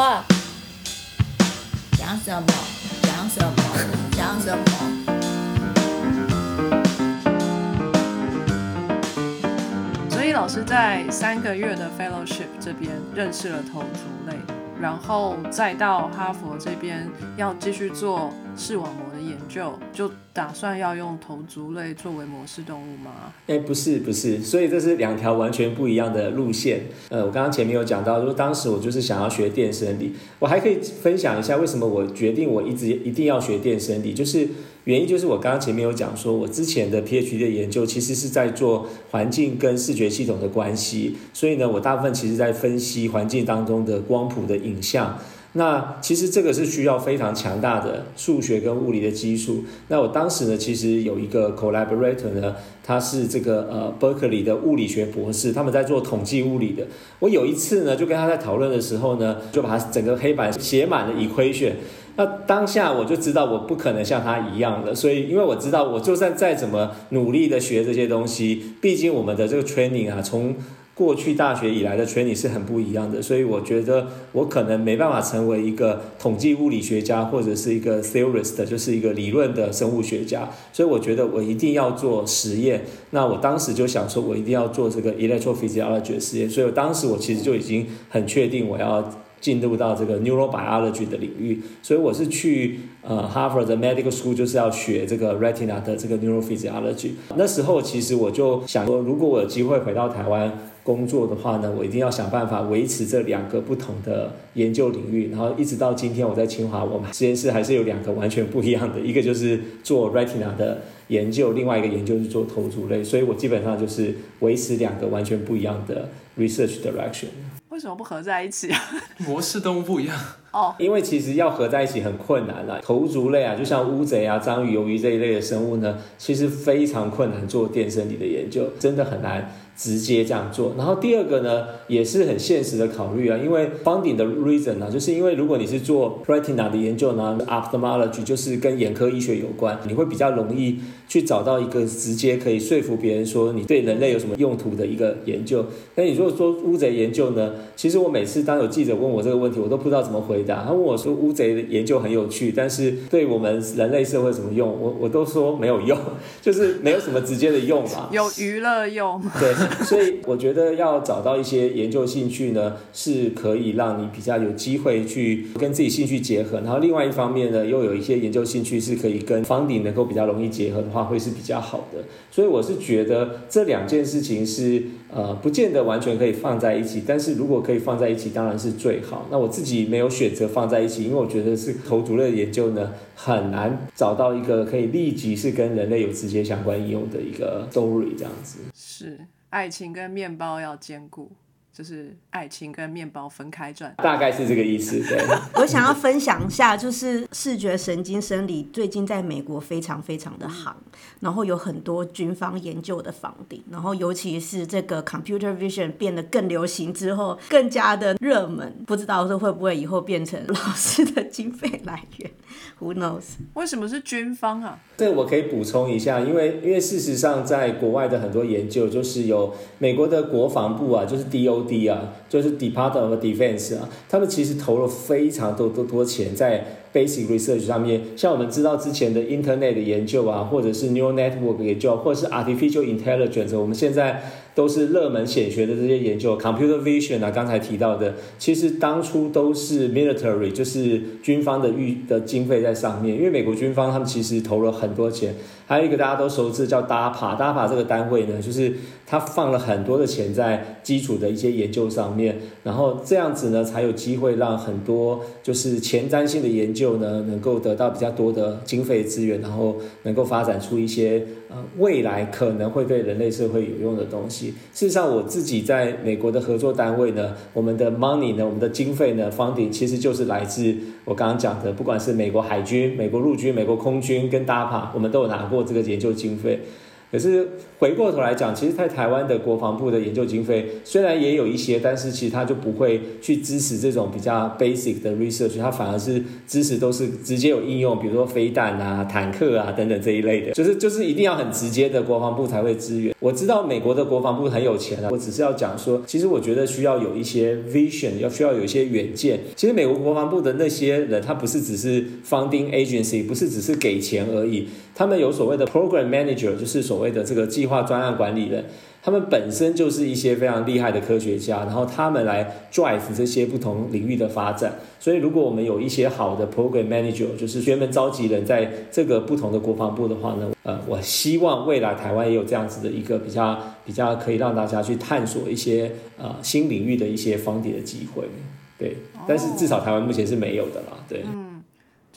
话，讲什么？讲什么？讲什么？所以老师在三个月的 fellowship 这边认识了头足类，然后再到哈佛这边要继续做视网膜究，就打算要用头足类作为模式动物吗？哎，不是不是，所以这是两条完全不一样的路线。呃，我刚刚前面有讲到，说当时我就是想要学电生理，我还可以分享一下为什么我决定我一直一定要学电生理，就是原因就是我刚刚前面有讲说，我之前的 PhD 的研究其实是在做环境跟视觉系统的关系，所以呢，我大部分其实在分析环境当中的光谱的影像。那其实这个是需要非常强大的数学跟物理的基础。那我当时呢，其实有一个 collaborator 呢，他是这个呃 Berkeley 的物理学博士，他们在做统计物理的。我有一次呢，就跟他在讨论的时候呢，就把他整个黑板写满了 equation。那当下我就知道我不可能像他一样了，所以因为我知道我就算再怎么努力的学这些东西，毕竟我们的这个 training 啊，从过去大学以来的 training 是很不一样的，所以我觉得我可能没办法成为一个统计物理学家或者是一个 theorist，就是一个理论的生物学家。所以我觉得我一定要做实验。那我当时就想说，我一定要做这个 electrophysiology 的实验。所以我当时我其实就已经很确定我要进入到这个 neurobiology 的领域。所以我是去呃 Harvard 的 medical school，就是要学这个 retina 的这个 neurophysiology。那时候其实我就想说，如果我有机会回到台湾。工作的话呢，我一定要想办法维持这两个不同的研究领域，然后一直到今天我在清华，我们实验室还是有两个完全不一样的，一个就是做 retina 的研究，另外一个研究是做头足类，所以我基本上就是维持两个完全不一样的 research direction。为什么不合在一起啊？模式都不一样哦，因为其实要合在一起很困难啦。头足类啊，就像乌贼啊、章鱼、鱿鱼这一类的生物呢，其实非常困难做电生理的研究，真的很难。直接这样做，然后第二个呢，也是很现实的考虑啊，因为 funding 的 reason 呢，就是因为如果你是做 retina 的研究呢，ophthalmology 就是跟眼科医学有关，你会比较容易去找到一个直接可以说服别人说你对人类有什么用途的一个研究。那你如果说乌贼研究呢，其实我每次当有记者问我这个问题，我都不知道怎么回答。他问我说乌贼的研究很有趣，但是对我们人类社会怎么用，我我都说没有用，就是没有什么直接的用嘛，有娱乐用，对。所以我觉得要找到一些研究兴趣呢，是可以让你比较有机会去跟自己兴趣结合。然后另外一方面呢，又有一些研究兴趣是可以跟房顶能够比较容易结合的话，会是比较好的。所以我是觉得这两件事情是呃，不见得完全可以放在一起。但是如果可以放在一起，当然是最好。那我自己没有选择放在一起，因为我觉得是头足类研究呢，很难找到一个可以立即是跟人类有直接相关应用的一个 story 这样子。是。爱情跟面包要兼顾，就是爱情跟面包分开赚，大概是这个意思。对，我想要分享一下，就是视觉神经生理最近在美国非常非常的行，然后有很多军方研究的房顶，然后尤其是这个 computer vision 变得更流行之后，更加的热门。不知道这会不会以后变成老师的经费来源？Who knows？为什么是军方啊？这我可以补充一下，因为因为事实上，在国外的很多研究，就是有美国的国防部啊，就是 DOD 啊，就是 Department of Defense 啊，他们其实投了非常多多多钱在 basic research 上面。像我们知道之前的 Internet 的研究啊，或者是 Neural Network 研究，或者是 Artificial Intelligence，我们现在。都是热门显学的这些研究，computer vision 啊，刚才提到的，其实当初都是 military，就是军方的预的经费在上面，因为美国军方他们其实投了很多钱。还有一个大家都熟知叫 DAPA，DAPA 这个单位呢，就是它放了很多的钱在基础的一些研究上面，然后这样子呢，才有机会让很多就是前瞻性的研究呢，能够得到比较多的经费资源，然后能够发展出一些呃未来可能会对人类社会有用的东西。事实上，我自己在美国的合作单位呢，我们的 money 呢，我们的经费呢，funding 其实就是来自我刚刚讲的，不管是美国海军、美国陆军、美国空军跟 DAPA，我们都有拿过。这个研究经费，可是回过头来讲，其实，在台湾的国防部的研究经费虽然也有一些，但是其实他就不会去支持这种比较 basic 的 research，他反而是支持都是直接有应用，比如说飞弹啊、坦克啊等等这一类的，就是就是一定要很直接的国防部才会支援。我知道美国的国防部很有钱啊，我只是要讲说，其实我觉得需要有一些 vision，要需要有一些远见。其实美国国防部的那些人，他不是只是 funding agency，不是只是给钱而已。他们有所谓的 program manager，就是所谓的这个计划专案管理人，他们本身就是一些非常厉害的科学家，然后他们来 drive 这些不同领域的发展。所以，如果我们有一些好的 program manager，就是专门召集人在这个不同的国防部的话呢，呃，我希望未来台湾也有这样子的一个比较比较可以让大家去探索一些呃新领域的一些方底的机会。对，但是至少台湾目前是没有的啦。对。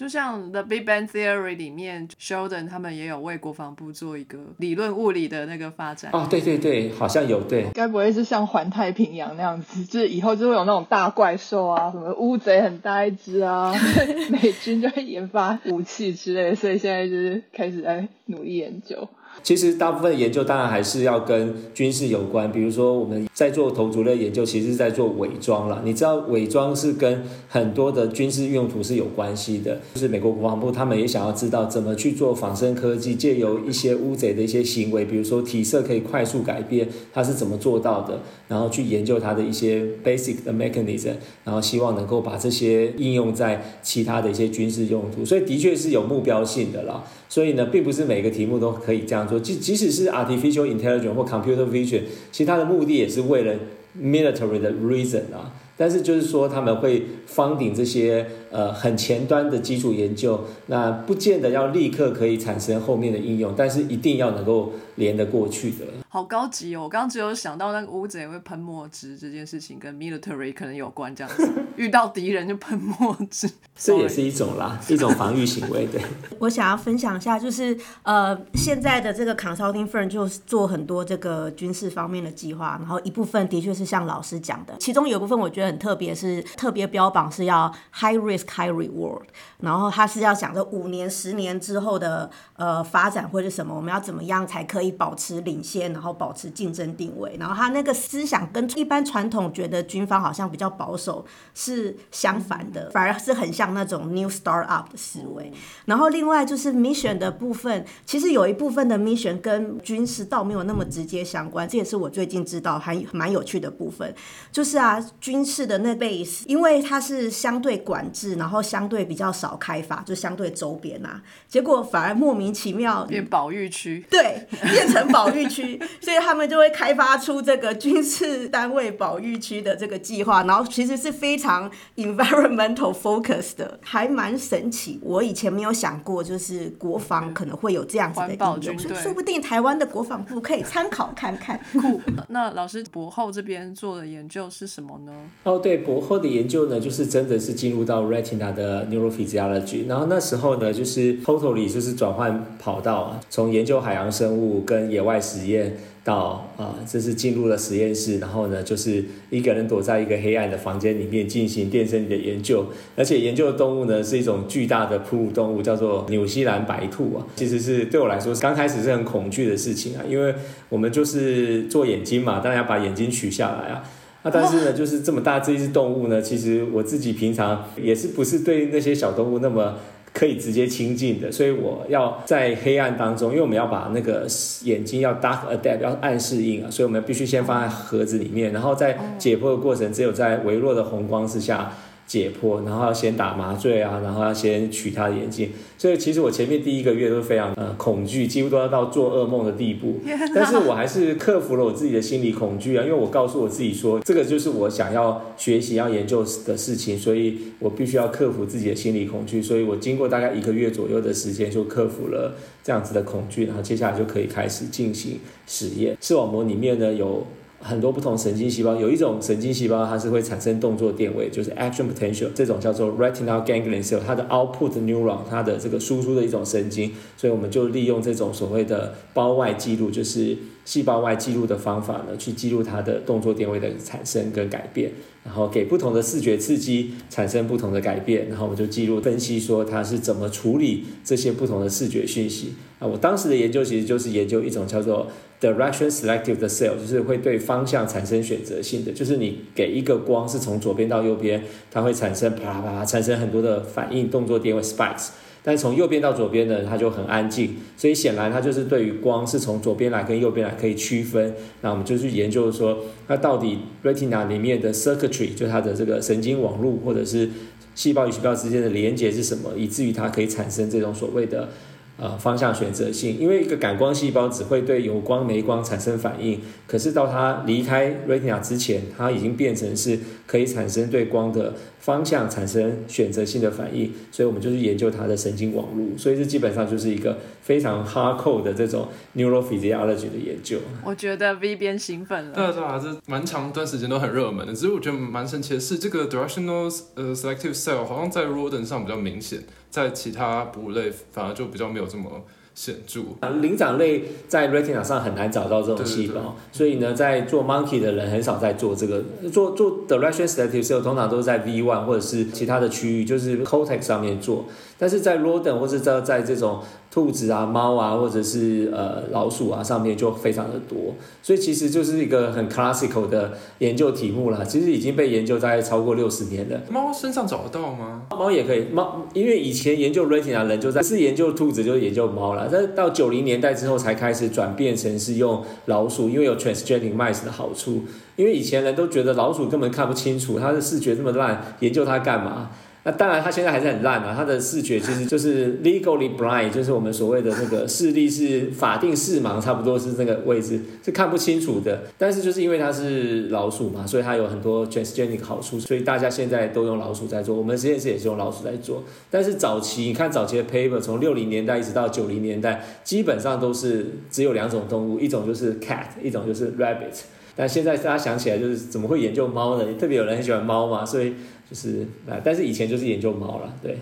就像《The Big Bang Theory》里面，Sheldon 他们也有为国防部做一个理论物理的那个发展。哦，对对对，好像有对。该不会是像环太平洋那样子，就是以后就会有那种大怪兽啊，什么乌贼很大一只啊，美军就会研发武器之类，所以现在就是开始在努力研究。其实大部分研究当然还是要跟军事有关，比如说我们在做头足类研究，其实是在做伪装了。你知道伪装是跟很多的军事用途是有关系的，就是美国国防部他们也想要知道怎么去做仿生科技，借由一些乌贼的一些行为，比如说体色可以快速改变，它是怎么做到的，然后去研究它的一些 basic 的 mechanism，然后希望能够把这些应用在其他的一些军事用途，所以的确是有目标性的啦。所以呢，并不是每个题目都可以这样做。即即使是 artificial intelligence 或 computer vision，其实它的目的也是为了 military 的 reason 啊。但是就是说，他们会方顶这些呃很前端的基础研究，那不见得要立刻可以产生后面的应用，但是一定要能够连得过去的。好高级哦！我刚刚只有想到那个屋子也会喷墨汁这件事情，跟 military 可能有关，这样子 遇到敌人就喷墨汁，这也是一种啦，一种防御行为。对，我想要分享一下，就是呃现在的这个 consulting firm 就做很多这个军事方面的计划，然后一部分的确是像老师讲的，其中有部分我觉得很特别，是特别标榜是要 high risk high reward，然后他是要想着五年、十年之后的呃发展会是什么，我们要怎么样才可以保持领先。然后保持竞争定位，然后他那个思想跟一般传统觉得军方好像比较保守是相反的，反而是很像那种 new start up 的思维。然后另外就是 mission 的部分，其实有一部分的 mission 跟军事倒没有那么直接相关，这也是我最近知道还蛮有趣的部分。就是啊，军事的那 base，因为它是相对管制，然后相对比较少开发，就相对周边啊，结果反而莫名其妙变保育区，对，变成保育区。所以他们就会开发出这个军事单位保育区的这个计划，然后其实是非常 environmental focus 的，还蛮神奇。我以前没有想过，就是国防可能会有这样子的应用，说不定台湾的国防部可以参考看看。酷。那老师博后这边做的研究是什么呢？哦，对，博后的研究呢，就是真的是进入到 retina 的 neurophysiology，然后那时候呢，就是 totally 就是转换跑道啊，从研究海洋生物跟野外实验。到啊，这是进入了实验室，然后呢，就是一个人躲在一个黑暗的房间里面进行电生理的研究，而且研究的动物呢是一种巨大的哺乳动物，叫做纽西兰白兔啊。其实是对我来说刚开始是很恐惧的事情啊，因为我们就是做眼睛嘛，当然要把眼睛取下来啊。那但是呢，就是这么大这一只动物呢，其实我自己平常也是不是对那些小动物那么。可以直接亲近的，所以我要在黑暗当中，因为我们要把那个眼睛要 dark adapt，要暗适应啊，所以我们必须先放在盒子里面，然后在解剖的过程，只有在微弱的红光之下。解剖，然后要先打麻醉啊，然后要先取他的眼镜，所以其实我前面第一个月都非常呃恐惧，几乎都要到做噩梦的地步。但是我还是克服了我自己的心理恐惧啊，因为我告诉我自己说，这个就是我想要学习、要研究的事情，所以我必须要克服自己的心理恐惧。所以我经过大概一个月左右的时间，就克服了这样子的恐惧，然后接下来就可以开始进行实验。视网膜里面呢有。很多不同神经细胞，有一种神经细胞它是会产生动作电位，就是 action potential，这种叫做 retinal ganglion cell，它的 output neuron，它的这个输出的一种神经，所以我们就利用这种所谓的胞外记录，就是细胞外记录的方法呢，去记录它的动作电位的产生跟改变。然后给不同的视觉刺激产生不同的改变，然后我们就记录分析说它是怎么处理这些不同的视觉讯息。啊，我当时的研究其实就是研究一种叫做 direction selective 的 cell，就是会对方向产生选择性的，就是你给一个光是从左边到右边，它会产生啪啦啪产生很多的反应动作电位 spikes。但从右边到左边呢，它就很安静，所以显然它就是对于光是从左边来跟右边来可以区分。那我们就去研究说，那到底 retina 里面的 circuitry 就它的这个神经网络或者是细胞与细胞之间的连接是什么，以至于它可以产生这种所谓的。呃，方向选择性，因为一个感光细胞只会对有光没光产生反应，可是到它离开 retina 之前，它已经变成是可以产生对光的方向产生选择性的反应，所以我们就去研究它的神经网络，所以这基本上就是一个非常 hardcore 的这种 neurophysiology 的研究。我觉得 V 边兴奋了。对啊对啊，这蛮长一段时间都很热门的，只是我觉得蛮神奇的是，这个 directional 呃 selective cell 好像在 rodent 上比较明显。在其他哺乳类反而就比较没有这么显著。灵长类在 retina 上很难找到这种细胞，所以呢，在做 monkey 的人很少在做这个。做做 direction selective cell 通常都是在 V one 或者是其他的区域，就是 cortex 上面做。但是在 rodent 或者在在这种兔子啊、猫啊，或者是呃老鼠啊上面就非常的多，所以其实就是一个很 classical 的研究题目啦。其实已经被研究大概超过六十年了。猫身上找得到吗？猫也可以，猫因为以前研究 retina 人就在是研究兔子，就是研究猫了。但是到九零年代之后才开始转变成是用老鼠，因为有 transgenic mice 的好处。因为以前人都觉得老鼠根本看不清楚，它的视觉这么烂，研究它干嘛？那当然，他现在还是很烂啊！他的视觉其实就是 legally blind，就是我们所谓的那个视力是法定视盲，差不多是那个位置，是看不清楚的。但是就是因为它是老鼠嘛，所以它有很多 transgenic 好处，所以大家现在都用老鼠在做。我们实验室也是用老鼠在做。但是早期你看早期的 paper，从六零年代一直到九零年代，基本上都是只有两种动物，一种就是 cat，一种就是 rabbit。但现在大家想起来，就是怎么会研究猫呢？特别有人很喜欢猫嘛，所以。就是啊，但是以前就是研究猫了，对。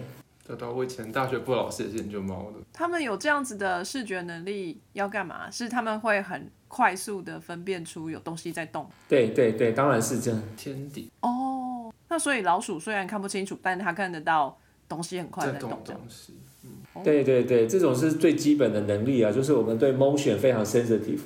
对对，我以前大学部老师也是研究猫的。他们有这样子的视觉能力要干嘛？是他们会很快速的分辨出有东西在动。对对对，当然是这样。天敌。哦，那所以老鼠虽然看不清楚，但它看得到东西很快在动。对对对，这种是最基本的能力啊，就是我们对 motion 非常 sensitive，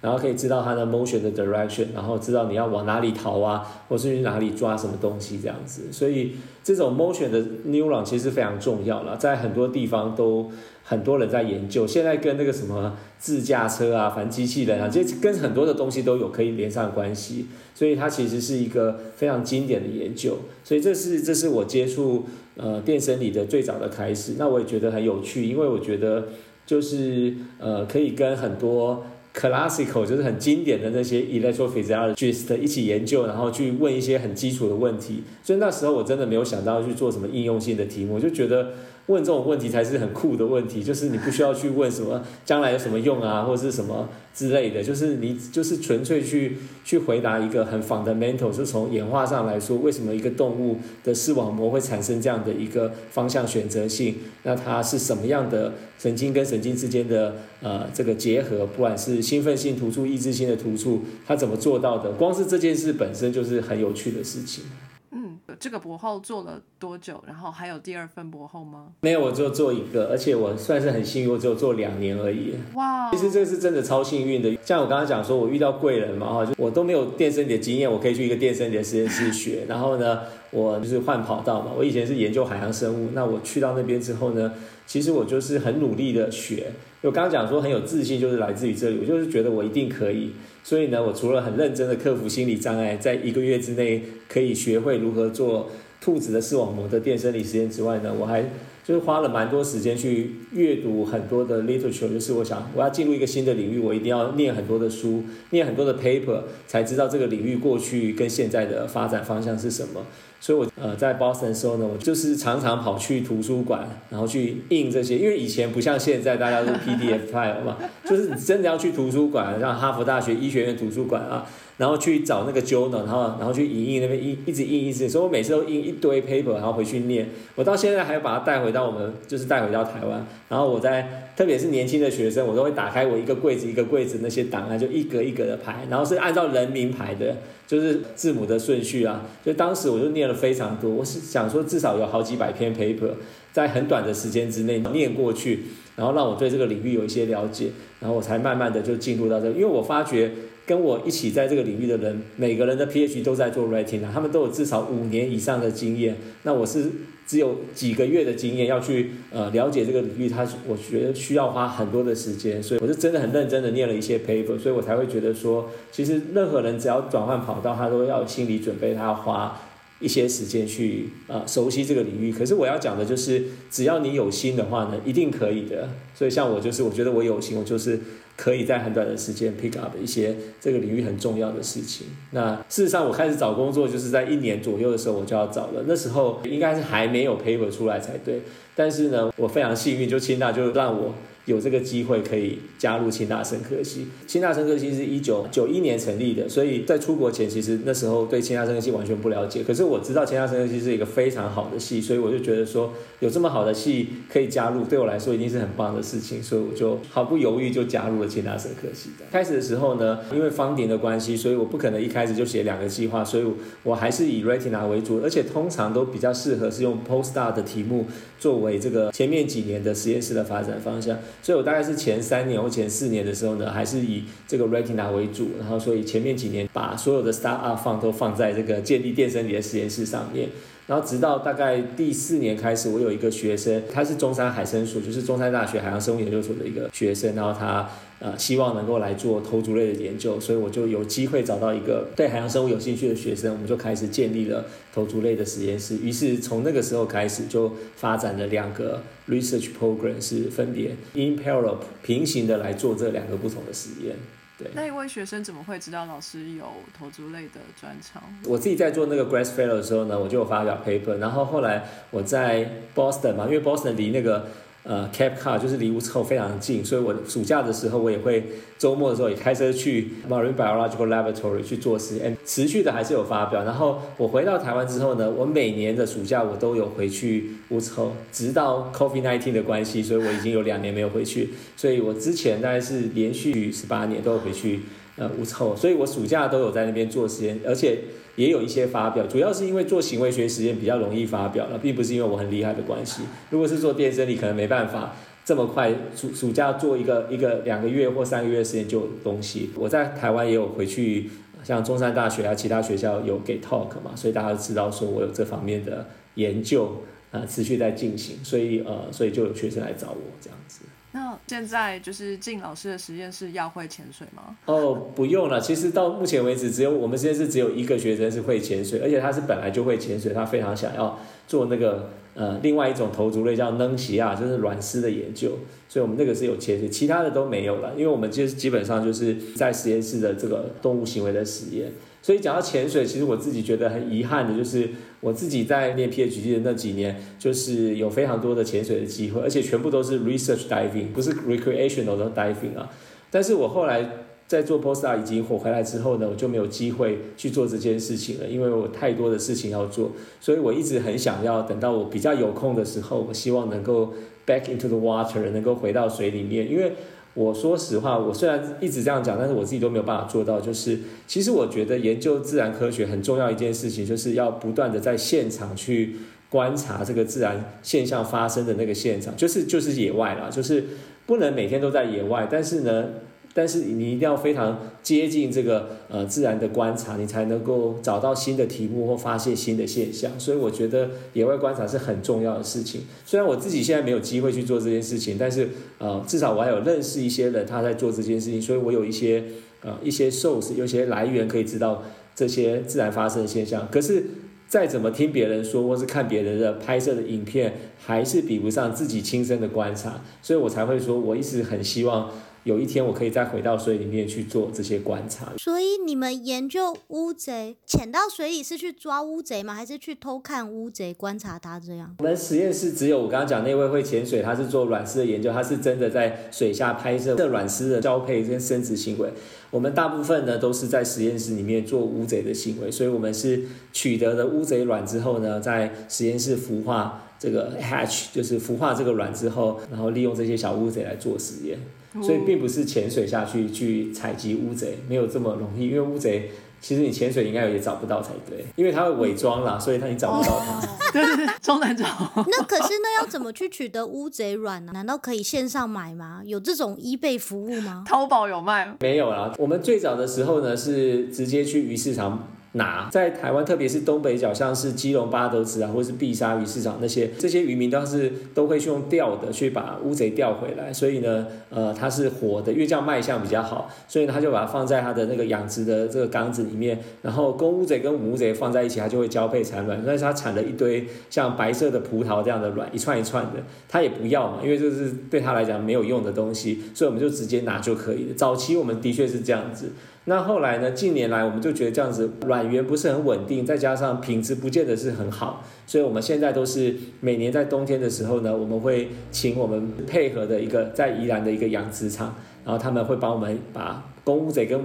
然后可以知道它的 motion 的 direction，然后知道你要往哪里逃啊，或是去哪里抓什么东西这样子。所以这种 motion 的 neuron 其实非常重要了，在很多地方都很多人在研究。现在跟那个什么自驾车啊，反正机器人啊，这跟很多的东西都有可以连上关系。所以它其实是一个非常经典的研究。所以这是这是我接触。呃，电生理的最早的开始，那我也觉得很有趣，因为我觉得就是呃，可以跟很多 classical 就是很经典的那些 electrophysiologist 一起研究，然后去问一些很基础的问题。所以那时候我真的没有想到去做什么应用性的题目，我就觉得。问这种问题才是很酷的问题，就是你不需要去问什么将来有什么用啊，或者是什么之类的，就是你就是纯粹去去回答一个很 fundamental，是从演化上来说，为什么一个动物的视网膜会产生这样的一个方向选择性？那它是什么样的神经跟神经之间的呃这个结合？不管是兴奋性突触、抑制性的突触，它怎么做到的？光是这件事本身就是很有趣的事情。这个博后做了多久？然后还有第二份博后吗？没有，我只有做一个，而且我算是很幸运，我只有做两年而已。哇，其实这个是真的超幸运的。像我刚刚讲说，我遇到贵人嘛，哈，就我都没有电生理的经验，我可以去一个电生理的实验室学。然后呢，我就是换跑道嘛，我以前是研究海洋生物，那我去到那边之后呢，其实我就是很努力的学。我刚刚讲说很有自信，就是来自于这里，我就是觉得我一定可以。所以呢，我除了很认真的克服心理障碍，在一个月之内可以学会如何做兔子的视网膜的电生理实验之外呢，我还就是花了蛮多时间去阅读很多的 literature，就是我想我要进入一个新的领域，我一定要念很多的书，念很多的 paper，才知道这个领域过去跟现在的发展方向是什么。所以，我呃在 Boston 的时候呢，我就是常常跑去图书馆，然后去印这些。因为以前不像现在，大家都 PDF file 嘛，就是你真的要去图书馆，像哈佛大学医学院图书馆啊，然后去找那个 journal，然后然后去影印那边印，一直印一直。所以我每次都印一堆 paper，然后回去念。我到现在还要把它带回到我们就是带回到台湾，然后我在特别是年轻的学生，我都会打开我一个柜子一个柜子那些档案，就一格一格的排，然后是按照人名排的，就是字母的顺序啊。所以当时我就念了非常多，我是想说至少有好几百篇 paper，在很短的时间之内念过去，然后让我对这个领域有一些了解，然后我才慢慢的就进入到这，因为我发觉。跟我一起在这个领域的人，每个人的 PH 都在做 writing 啊，他们都有至少五年以上的经验。那我是只有几个月的经验，要去呃了解这个领域，他我觉得需要花很多的时间，所以我是真的很认真的念了一些 paper，所以我才会觉得说，其实任何人只要转换跑道，他都要心理准备，他要花一些时间去呃熟悉这个领域。可是我要讲的就是，只要你有心的话呢，一定可以的。所以像我就是，我觉得我有心，我就是。可以在很短的时间 pick up 一些这个领域很重要的事情。那事实上，我开始找工作就是在一年左右的时候我就要找了。那时候应该是还没有 paper 出来才对。但是呢，我非常幸运，就清大就让我。有这个机会可以加入清大生科系。清大生科系是一九九一年成立的，所以在出国前，其实那时候对清大生科系完全不了解。可是我知道清大生科系是一个非常好的系，所以我就觉得说有这么好的系可以加入，对我来说一定是很棒的事情，所以我就毫不犹豫就加入了清大生科系。开始的时候呢，因为方鼎的关系，所以我不可能一开始就写两个计划，所以我还是以 retina 为主，而且通常都比较适合是用 postdoc 的题目作为这个前面几年的实验室的发展方向。所以我大概是前三年或前四年的时候呢，还是以这个 retina 为主，然后所以前面几年把所有的 start up 放都放在这个建立电生理的实验室上面。然后直到大概第四年开始，我有一个学生，他是中山海生所，就是中山大学海洋生物研究所的一个学生，然后他呃希望能够来做头足类的研究，所以我就有机会找到一个对海洋生物有兴趣的学生，我们就开始建立了头足类的实验室。于是从那个时候开始，就发展了两个 research program，是分别 in parallel 平行的来做这两个不同的实验。那一位学生怎么会知道老师有投资类的专长？我自己在做那个 Grass Fellow 的时候呢，我就有发表 paper，然后后来我在 Boston 嘛，因为 Boston 离那个。呃，Cape Cod 就是离乌臭非常近，所以我暑假的时候我也会周末的时候也开车去 Marine Biological Laboratory 去做实验，持续的还是有发表。然后我回到台湾之后呢，我每年的暑假我都有回去乌臭，直到 COVID-19 的关系，所以我已经有两年没有回去。所以我之前大概是连续十八年都有回去呃乌臭，所以我暑假都有在那边做实验，而且。也有一些发表，主要是因为做行为学实验比较容易发表了，并不是因为我很厉害的关系。如果是做电生理，可能没办法这么快暑暑假做一个一个两个月或三个月时间就有东西。我在台湾也有回去，像中山大学啊，其他学校有给 talk 嘛，所以大家都知道说我有这方面的研究啊，持续在进行，所以呃，所以就有学生来找我这样子。那现在就是进老师的实验室要会潜水吗？哦，不用了。其实到目前为止，只有我们实验室只有一个学生是会潜水，而且他是本来就会潜水，他非常想要做那个呃另外一种头足类叫能奇亚，就是卵丝的研究。所以我们那个是有潜水，其他的都没有了，因为我们就是基本上就是在实验室的这个动物行为的实验。所以讲到潜水，其实我自己觉得很遗憾的，就是我自己在念 PhD 的那几年，就是有非常多的潜水的机会，而且全部都是 research diving，不是 recreational 的 diving 啊。但是我后来在做 postdoc 已经火回来之后呢，我就没有机会去做这件事情了，因为我太多的事情要做。所以我一直很想要等到我比较有空的时候，我希望能够 back into the water，能够回到水里面，因为。我说实话，我虽然一直这样讲，但是我自己都没有办法做到。就是其实我觉得研究自然科学很重要一件事情，就是要不断的在现场去观察这个自然现象发生的那个现场，就是就是野外啦，就是不能每天都在野外，但是呢。但是你一定要非常接近这个呃自然的观察，你才能够找到新的题目或发现新的现象。所以我觉得野外观察是很重要的事情。虽然我自己现在没有机会去做这件事情，但是呃至少我还有认识一些人他在做这件事情，所以我有一些呃一些 source，有些来源可以知道这些自然发生的现象。可是再怎么听别人说或是看别人的拍摄的影片，还是比不上自己亲身的观察。所以我才会说，我一直很希望。有一天我可以再回到水里面去做这些观察。所以你们研究乌贼，潜到水里是去抓乌贼吗？还是去偷看乌贼、观察它这样？我们实验室只有我刚刚讲那位会潜水，他是做卵丝的研究，他是真的在水下拍摄这卵丝的交配跟生殖行为。我们大部分呢都是在实验室里面做乌贼的行为，所以我们是取得了乌贼卵之后呢，在实验室孵化。这个 hatch，就是孵化这个卵之后，然后利用这些小乌贼来做实验。所以并不是潜水下去去采集乌贼，没有这么容易，因为乌贼其实你潜水应该也找不到才对，因为它会伪装啦，所以它你找不到它。对对对，超难找。那可是那要怎么去取得乌贼卵呢？难道可以线上买吗？有这种 eBay 服务吗？淘宝有卖，没有啦。我们最早的时候呢，是直接去鱼市场。拿在台湾，特别是东北角，像是基隆八斗子啊，或是碧沙鱼市场那些，这些渔民都是都会去用钓的去把乌贼钓回来，所以呢，呃，它是活的，因为这样卖相比较好，所以，他就把它放在他的那个养殖的这个缸子里面，然后公乌贼跟母乌贼放在一起，它就会交配产卵，但是它产了一堆像白色的葡萄这样的卵，一串一串的，他也不要嘛，因为这是对他来讲没有用的东西，所以我们就直接拿就可以了。早期我们的确是这样子。那后来呢？近年来我们就觉得这样子卵源不是很稳定，再加上品质不见得是很好，所以我们现在都是每年在冬天的时候呢，我们会请我们配合的一个在宜兰的一个养殖场，然后他们会帮我们把。公乌贼跟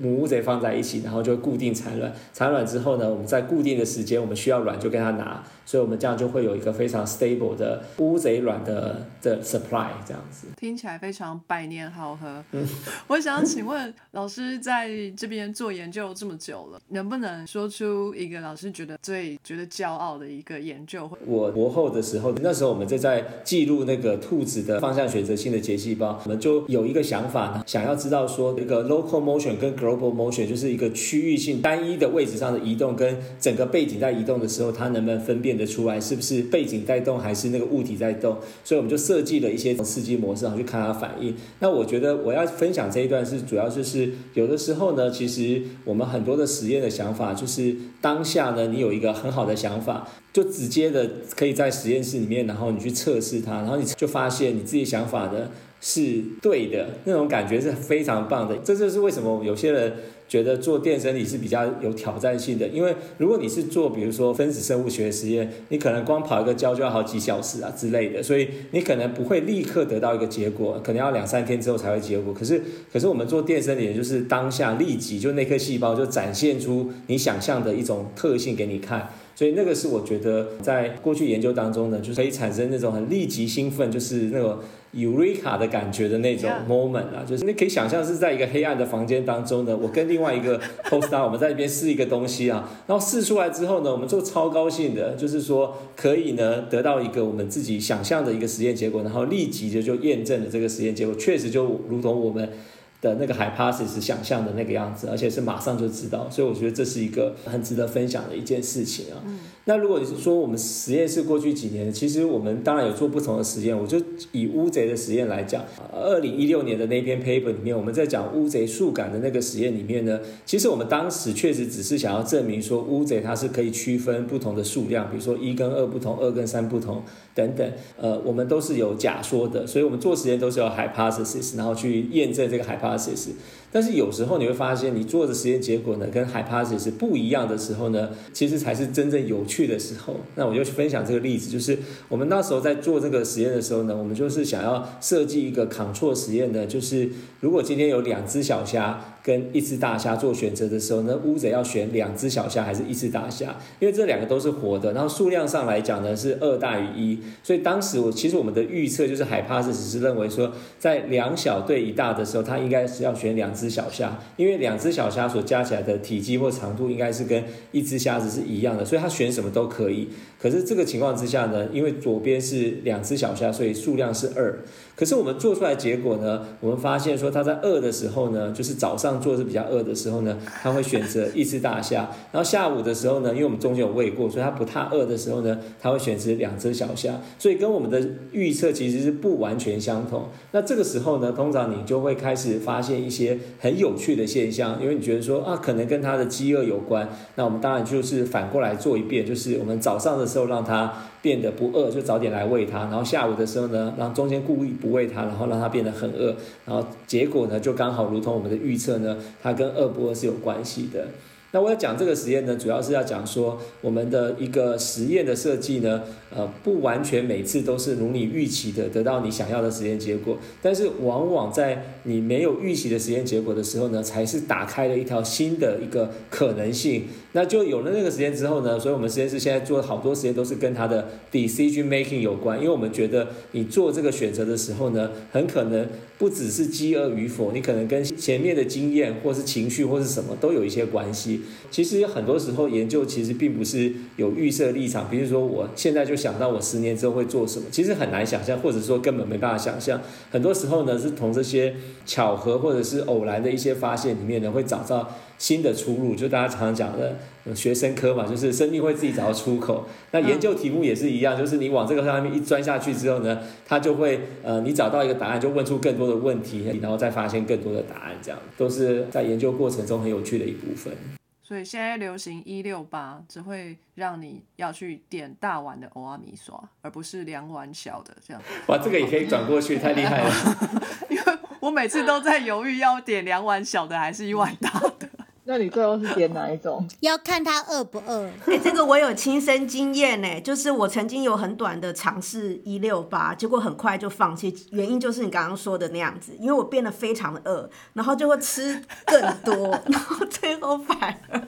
母乌贼放在一起，然后就固定产卵。产卵之后呢，我们在固定的时间，我们需要卵就跟他拿，所以我们这样就会有一个非常 stable 的乌贼卵的的 supply 这样子。听起来非常百年好合。嗯 我想请问老师在这边做研究这么久了，能不能说出一个老师觉得最觉得骄傲的一个研究？我博后的时候，那时候我们就在记录那个兔子的方向选择性的结细胞，我们就有一个想法呢，想要知道说一个。Local motion 跟 global motion 就是一个区域性单一的位置上的移动，跟整个背景在移动的时候，它能不能分辨得出来是不是背景在动，还是那个物体在动？所以我们就设计了一些刺激模式，然后去看它反应。那我觉得我要分享这一段是主要就是有的时候呢，其实我们很多的实验的想法，就是当下呢，你有一个很好的想法，就直接的可以在实验室里面，然后你去测试它，然后你就发现你自己想法的。是对的，那种感觉是非常棒的。这就是为什么有些人觉得做电生理是比较有挑战性的。因为如果你是做，比如说分子生物学实验，你可能光跑一个胶就要好几小时啊之类的，所以你可能不会立刻得到一个结果，可能要两三天之后才会结果。可是，可是我们做电生理，就是当下立即就那颗细胞就展现出你想象的一种特性给你看。所以那个是我觉得在过去研究当中呢，就可以产生那种很立即兴奋，就是那种 Eureka 的感觉的那种 moment 啊，就是你可以想象是在一个黑暗的房间当中呢，我跟另外一个 poster 我们在那边试一个东西啊，然后试出来之后呢，我们就超高兴的，就是说可以呢得到一个我们自己想象的一个实验结果，然后立即的就验证了这个实验结果，确实就如同我们。的那个 hypothesis 想象的那个样子，而且是马上就知道，所以我觉得这是一个很值得分享的一件事情啊。那如果你是说我们实验室过去几年，其实我们当然有做不同的实验。我就以乌贼的实验来讲，二零一六年的那篇 paper 里面，我们在讲乌贼触感的那个实验里面呢，其实我们当时确实只是想要证明说乌贼它是可以区分不同的数量，比如说一跟二不同，二跟三不同等等。呃，我们都是有假说的，所以我们做实验都是有 hypothesis，然后去验证这个 hypothesis。但是有时候你会发现，你做的实验结果呢，跟 hypothesis 不一样的时候呢，其实才是真正有趣的时候。那我就分享这个例子，就是我们那时候在做这个实验的时候呢，我们就是想要设计一个 control 实验的，就是如果今天有两只小虾。跟一只大虾做选择的时候，那乌贼要选两只小虾还是一只大虾？因为这两个都是活的，然后数量上来讲呢是二大于一，所以当时我其实我们的预测就是海帕是只是认为说，在两小对一大的时候，它应该是要选两只小虾，因为两只小虾所加起来的体积或长度应该是跟一只虾子是一样的，所以它选什么都可以。可是这个情况之下呢，因为左边是两只小虾，所以数量是二。可是我们做出来结果呢，我们发现说它在饿的时候呢，就是早上做是比较饿的时候呢，它会选择一只大虾；然后下午的时候呢，因为我们中间有喂过，所以它不太饿的时候呢，它会选择两只小虾。所以跟我们的预测其实是不完全相同。那这个时候呢，通常你就会开始发现一些很有趣的现象，因为你觉得说啊，可能跟它的饥饿有关。那我们当然就是反过来做一遍，就是我们早上的时候让它。变得不饿，就早点来喂它，然后下午的时候呢，让中间故意不喂它，然后让它变得很饿，然后结果呢，就刚好如同我们的预测呢，它跟饿不饿是有关系的。那我要讲这个实验呢，主要是要讲说我们的一个实验的设计呢，呃，不完全每次都是如你预期的得到你想要的实验结果，但是往往在你没有预期的实验结果的时候呢，才是打开了一条新的一个可能性。那就有了那个实验之后呢，所以我们实验室现在做好多实验都是跟它的 decision making 有关，因为我们觉得你做这个选择的时候呢，很可能不只是饥饿与否，你可能跟前面的经验或是情绪或是什么都有一些关系。其实很多时候研究其实并不是有预设立场，比如说我现在就想到我十年之后会做什么，其实很难想象，或者说根本没办法想象。很多时候呢，是从这些巧合或者是偶然的一些发现里面呢，会找到新的出路。就大家常常讲的学生科嘛，就是生命会自己找到出口。那研究题目也是一样，就是你往这个上面一钻下去之后呢，它就会呃，你找到一个答案，就问出更多的问题，然后再发现更多的答案，这样都是在研究过程中很有趣的一部分。所以现在流行一六八，只会让你要去点大碗的欧阿米刷，而不是两碗小的这样。哇，这个也可以转过去，太厉害了！因为我每次都在犹豫要点两碗小的，还是一碗大的。那你最后是点哪一种？要看他饿不饿。哎、这个我有亲身经验呢，就是我曾经有很短的尝试一六八，结果很快就放弃，原因就是你刚刚说的那样子，因为我变得非常的饿，然后就会吃更多，然后最后反而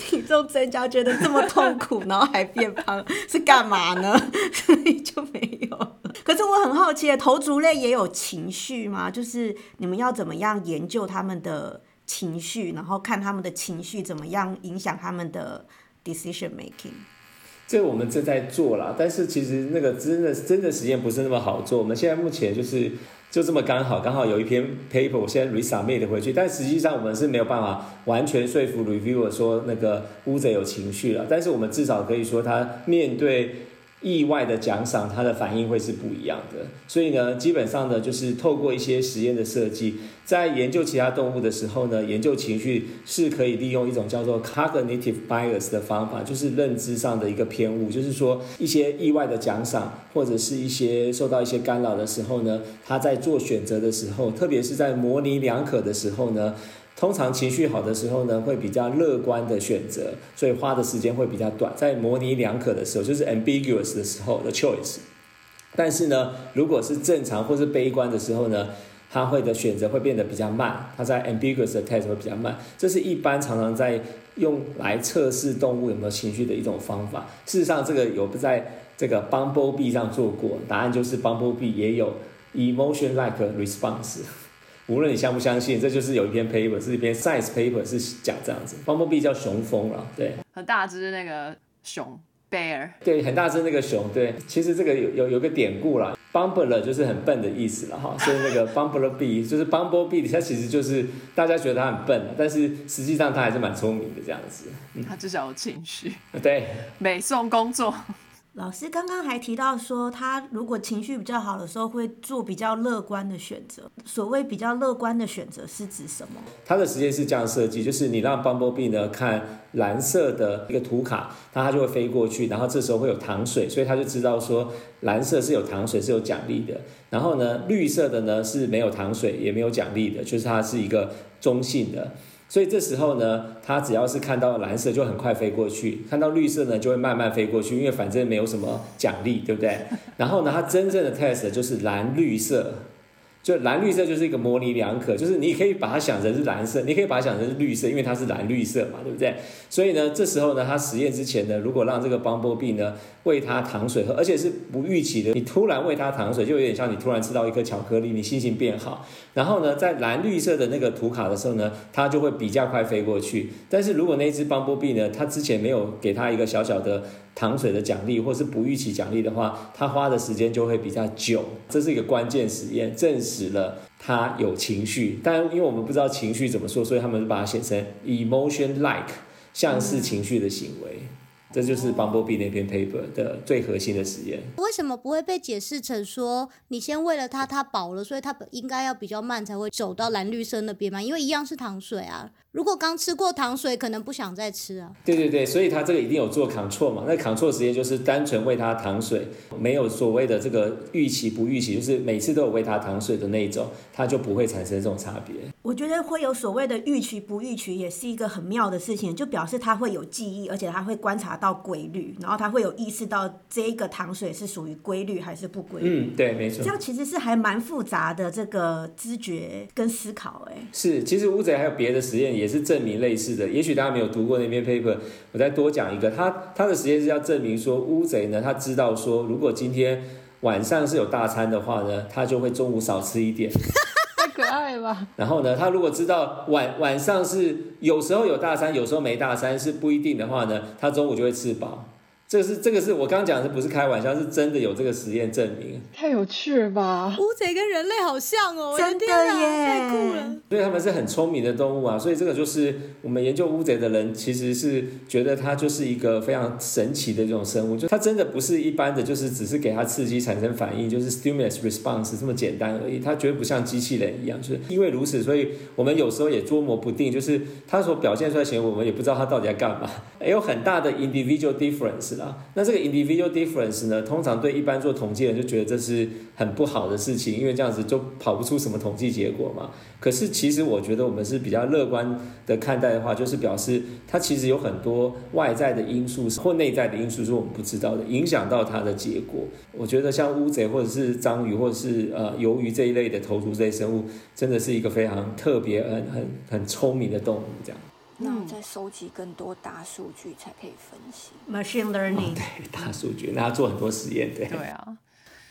体重增加，觉得这么痛苦，然后还变胖，是干嘛呢？所以就没有。可是我很好奇，头足类也有情绪吗？就是你们要怎么样研究他们的？情绪，然后看他们的情绪怎么样影响他们的 decision making。这我们正在做啦，但是其实那个真的真的实验不是那么好做。我们现在目前就是就这么刚好，刚好有一篇 paper，我现在 resubmit 回去，但实际上我们是没有办法完全说服 reviewer 说那个乌贼有情绪了，但是我们至少可以说他面对。意外的奖赏，它的反应会是不一样的。所以呢，基本上呢，就是透过一些实验的设计，在研究其他动物的时候呢，研究情绪是可以利用一种叫做 cognitive bias 的方法，就是认知上的一个偏误。就是说，一些意外的奖赏或者是一些受到一些干扰的时候呢，他在做选择的时候，特别是在模棱两可的时候呢。通常情绪好的时候呢，会比较乐观的选择，所以花的时间会比较短。在模棱两可的时候，就是 ambiguous 的时候的 choice。但是呢，如果是正常或是悲观的时候呢，他会的选择会变得比较慢。他在 ambiguous 的 test 会比较慢。这是一般常常在用来测试动物有没有情绪的一种方法。事实上，这个有不在这个 Bumblebee 上做过，答案就是 Bumblebee 也有 emotion-like response。无论你相不相信，这就是有一篇 paper 是一篇 science paper 是讲这样子，Bumblebee 叫雄蜂了，对，很大只那个熊 bear，对，很大只那个熊，对，其实这个有有有个典故啦。B u m b l e 就是很笨的意思了哈，所以那个 Bumblebee 就是 Bumblebee，它其实就是大家觉得它很笨，但是实际上它还是蛮聪明的这样子，它至少有情绪，对，美送工作。老师刚刚还提到说，他如果情绪比较好的时候，会做比较乐观的选择。所谓比较乐观的选择是指什么？他的实验是这样设计，就是你让 Bumblebee 呢看蓝色的一个图卡，那它就会飞过去，然后这时候会有糖水，所以他就知道说蓝色是有糖水是有奖励的。然后呢，绿色的呢是没有糖水也没有奖励的，就是它是一个中性的。所以这时候呢，它只要是看到蓝色就很快飞过去，看到绿色呢就会慢慢飞过去，因为反正没有什么奖励，对不对？然后呢，它真正的 test 就是蓝绿色。就蓝绿色就是一个模棱两可，就是你可以把它想成是蓝色，你可以把它想成是绿色，因为它是蓝绿色嘛，对不对？所以呢，这时候呢，他实验之前呢，如果让这个 Bumblebee 呢喂它糖水喝，而且是不预期的，你突然喂它糖水，就有点像你突然吃到一颗巧克力，你心情变好。然后呢，在蓝绿色的那个图卡的时候呢，它就会比较快飞过去。但是如果那只 Bumblebee 呢，它之前没有给它一个小小的糖水的奖励，或是不预期奖励的话，他花的时间就会比较久。这是一个关键实验，证实了他有情绪。但因为我们不知道情绪怎么说，所以他们把它写成 emotion like，像是情绪的行为。这就是 Bumblebee 那篇 paper 的最核心的实验。为什么不会被解释成说你先喂了它，它饱了，所以它应该要比较慢才会走到蓝绿色那边嘛？因为一样是糖水啊。如果刚吃过糖水，可能不想再吃啊。对对对，所以他这个一定有做 control 嘛？那 control 实验就是单纯喂它糖水，没有所谓的这个预期不预期，就是每次都有喂它糖水的那一种，它就不会产生这种差别。我觉得会有所谓的预期不预期，也是一个很妙的事情，就表示它会有记忆，而且它会观察到规律，然后他会有意识到这个糖水是属于规律还是不规律。嗯，对，没错这。样其实是还蛮复杂的这个知觉跟思考、哎，是，其实乌贼还有别的实验也是证明类似的。也许大家没有读过那篇 paper，我再多讲一个。他他的实验是要证明说，乌贼呢，他知道说，如果今天晚上是有大餐的话呢，他就会中午少吃一点。可爱吧？然后呢，他如果知道晚晚上是有时候有大餐，有时候没大餐是不一定的话呢，他中午就会吃饱。这个是这个是我刚刚讲的，不是开玩笑，是真的有这个实验证明。太有趣了吧？乌贼跟人类好像哦，真的耶太酷了！所以他们是很聪明的动物啊，所以这个就是我们研究乌贼的人，其实是觉得它就是一个非常神奇的这种生物，就它真的不是一般的，就是只是给它刺激产生反应，就是 stimulus response 这么简单而已，它绝对不像机器人一样，就是因为如此，所以我们有时候也捉摸不定，就是它所表现出来的行为，我们也不知道它到底在干嘛，也也有很大的 individual difference 啦。那这个 individual difference 呢，通常对一般做统计人就觉得这是很不好的事情，因为这样子就跑不出什么统计结果嘛。可是其实我觉得我们是比较乐观的看待的话，就是表示它其实有很多外在的因素或内在的因素是我们不知道的，影响到它的结果。我觉得像乌贼或者是章鱼或者是呃鱿鱼这一类的头足类生物，真的是一个非常特别、很很很聪明的动物。这样，那我再收集更多大数据才可以分析。machine learning，、对大数据，那要做很多实验，对。对啊，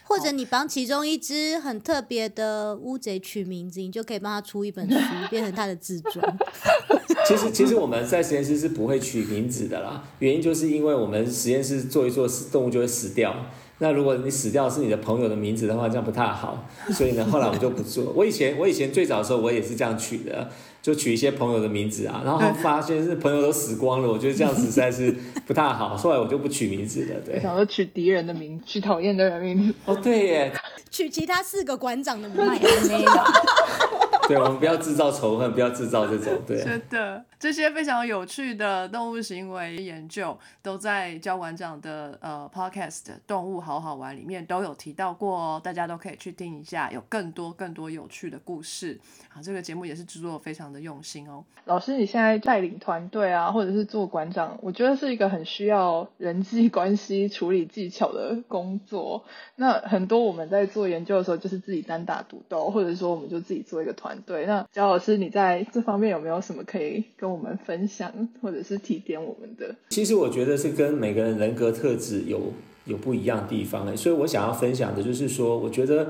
或者你帮其中一只很特别的乌贼取名字，你就可以帮他出一本书，变成他的自传。其实，其实我们在实验室是不会取名字的啦，原因就是因为我们实验室做一做，动物就会死掉。那如果你死掉是你的朋友的名字的话，这样不太好。所以呢，后来我们就不做。我以前，我以前最早的时候，我也是这样取的，就取一些朋友的名字啊，然后发现是朋友都死光了，我觉得这样子实在是不太好。后来我就不取名字了。对，想说取敌人的名，取讨厌的人名。哦，对耶，取其他四个馆长的名字。对，我们不要制造仇恨，不要制造这种对。真的，这些非常有趣的动物行为研究都在教馆长的呃 podcast《动物好好玩》里面都有提到过哦，大家都可以去听一下，有更多更多有趣的故事。啊，这个节目也是制作得非常的用心哦。老师，你现在带领团队啊，或者是做馆长，我觉得是一个很需要人际关系处理技巧的工作。那很多我们在做研究的时候，就是自己单打独斗，或者说我们就自己做一个团队。那焦老师，你在这方面有没有什么可以跟我们分享，或者是提点我们的？其实我觉得是跟每个人人格特质有有不一样的地方所以我想要分享的就是说，我觉得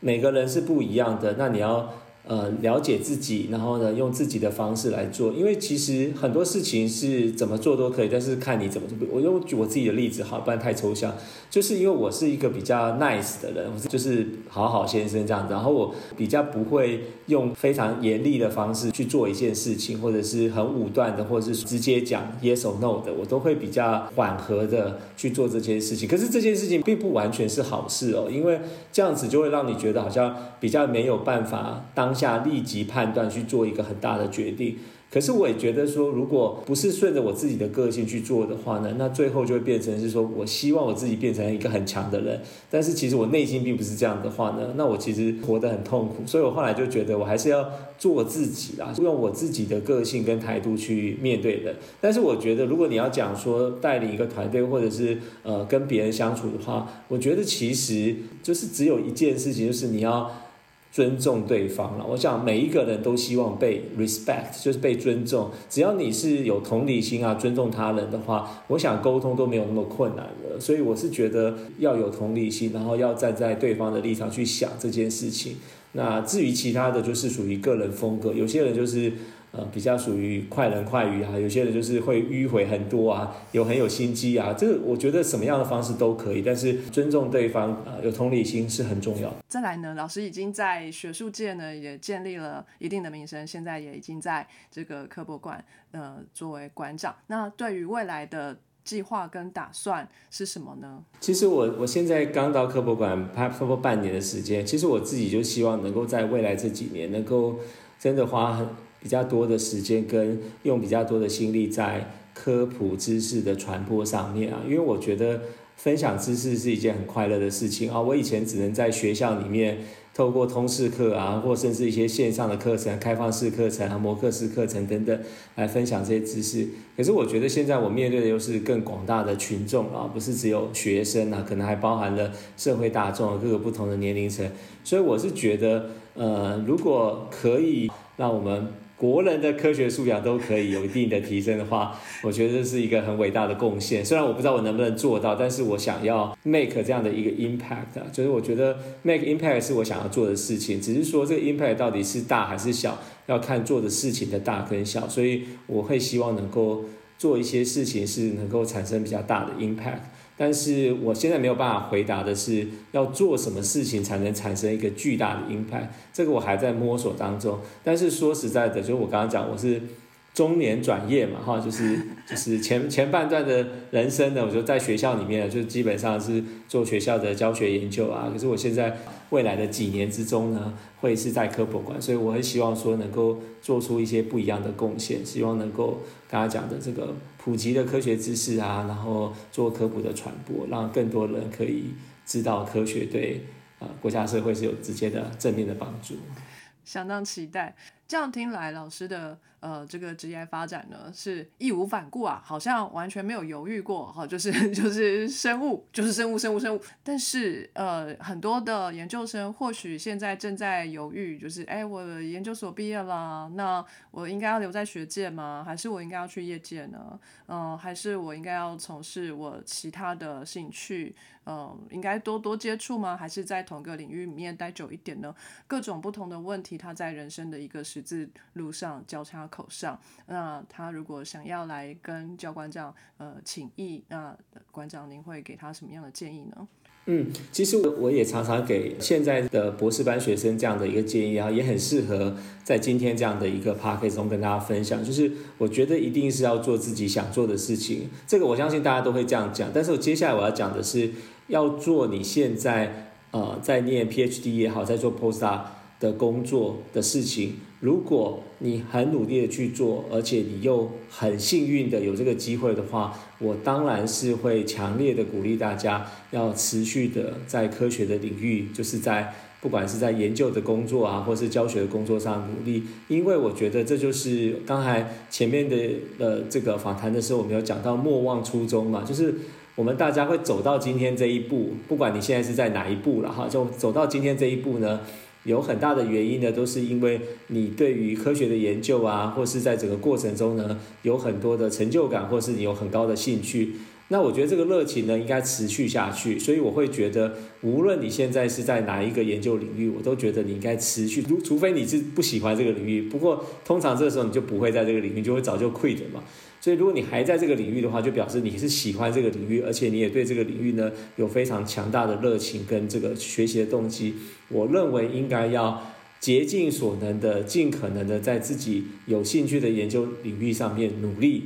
每个人是不一样的，那你要呃了解自己，然后呢用自己的方式来做，因为其实很多事情是怎么做都可以，但是看你怎么做。我用我自己的例子好，不然太抽象。就是因为我是一个比较 nice 的人，就是好好先生这样子，然后我比较不会用非常严厉的方式去做一件事情，或者是很武断的，或者是直接讲 yes or no 的，我都会比较缓和的去做这件事情。可是这件事情并不完全是好事哦，因为这样子就会让你觉得好像比较没有办法当当下立即判断去做一个很大的决定。可是我也觉得说，如果不是顺着我自己的个性去做的话呢，那最后就会变成是说我希望我自己变成一个很强的人，但是其实我内心并不是这样的话呢，那我其实活得很痛苦。所以我后来就觉得我还是要做我自己啦，用我自己的个性跟态度去面对人。但是我觉得，如果你要讲说带领一个团队或者是呃跟别人相处的话，我觉得其实就是只有一件事情，就是你要。尊重对方了。我想每一个人都希望被 respect，就是被尊重。只要你是有同理心啊，尊重他人的话，我想沟通都没有那么困难了。所以我是觉得要有同理心，然后要站在对方的立场去想这件事情。那至于其他的就是属于个人风格，有些人就是呃比较属于快人快语啊，有些人就是会迂回很多啊，有很有心机啊。这个我觉得什么样的方式都可以，但是尊重对方啊、呃有同理心是很重要的。再来呢，老师已经在学术界呢也建立了一定的名声，现在也已经在这个科博馆呃作为馆长。那对于未来的计划跟打算是什么呢？其实我我现在刚到科博馆，差不多半年的时间。其实我自己就希望能够在未来这几年，能够真的花很比较多的时间，跟用比较多的心力在科普知识的传播上面啊。因为我觉得分享知识是一件很快乐的事情啊。我以前只能在学校里面。透过通识课啊，或甚至一些线上的课程、开放式课程啊、模课式课程等等，来分享这些知识。可是我觉得现在我面对的又是更广大的群众啊，不是只有学生啊，可能还包含了社会大众各个不同的年龄层。所以我是觉得，呃，如果可以让我们。国人的科学素养都可以有一定的提升的话，我觉得这是一个很伟大的贡献。虽然我不知道我能不能做到，但是我想要 make 这样的一个 impact，就是我觉得 make impact 是我想要做的事情。只是说这个 impact 到底是大还是小，要看做的事情的大跟小。所以我会希望能够做一些事情是能够产生比较大的 impact。但是我现在没有办法回答的是要做什么事情才能产生一个巨大的 impact，这个我还在摸索当中。但是说实在的，就我刚刚讲我是中年转业嘛，哈，就是 就是前前半段的人生呢，我就在学校里面，就基本上是做学校的教学研究啊。可是我现在未来的几年之中呢，会是在科博馆，所以我很希望说能够做出一些不一样的贡献，希望能够刚刚讲的这个。普及的科学知识啊，然后做科普的传播，让更多人可以知道科学对呃国家社会是有直接的正面的帮助。相当期待。这样听来，老师的呃这个职业发展呢是义无反顾啊，好像完全没有犹豫过哈，就是 就是生物，就是生物，生物，生物。但是呃很多的研究生或许现在正在犹豫，就是哎，我的研究所毕业了，那我应该要留在学界吗？还是我应该要去业界呢？嗯，还是我应该要从事我其他的兴趣？嗯，应该多多接触吗？还是在同个领域里面待久一点呢？各种不同的问题，他在人生的一个时。字路上交叉口上，那他如果想要来跟教官长呃请益，那馆长您会给他什么样的建议呢？嗯，其实我我也常常给现在的博士班学生这样的一个建议啊，也很适合在今天这样的一个 p a r k 中跟大家分享。就是我觉得一定是要做自己想做的事情，这个我相信大家都会这样讲。但是我接下来我要讲的是，要做你现在呃在念 PhD 也好，在做 post 的工作的事情。如果你很努力的去做，而且你又很幸运的有这个机会的话，我当然是会强烈的鼓励大家要持续的在科学的领域，就是在不管是在研究的工作啊，或是教学的工作上努力，因为我觉得这就是刚才前面的呃这个访谈的时候，我们有讲到莫忘初衷嘛，就是我们大家会走到今天这一步，不管你现在是在哪一步了哈，就走到今天这一步呢。有很大的原因呢，都是因为你对于科学的研究啊，或是在整个过程中呢，有很多的成就感，或是你有很高的兴趣。那我觉得这个热情呢，应该持续下去。所以我会觉得，无论你现在是在哪一个研究领域，我都觉得你应该持续。除除非你是不喜欢这个领域，不过通常这个时候你就不会在这个领域，就会早就 quit 嘛。所以，如果你还在这个领域的话，就表示你是喜欢这个领域，而且你也对这个领域呢有非常强大的热情跟这个学习的动机。我认为应该要竭尽所能的、尽可能的在自己有兴趣的研究领域上面努力。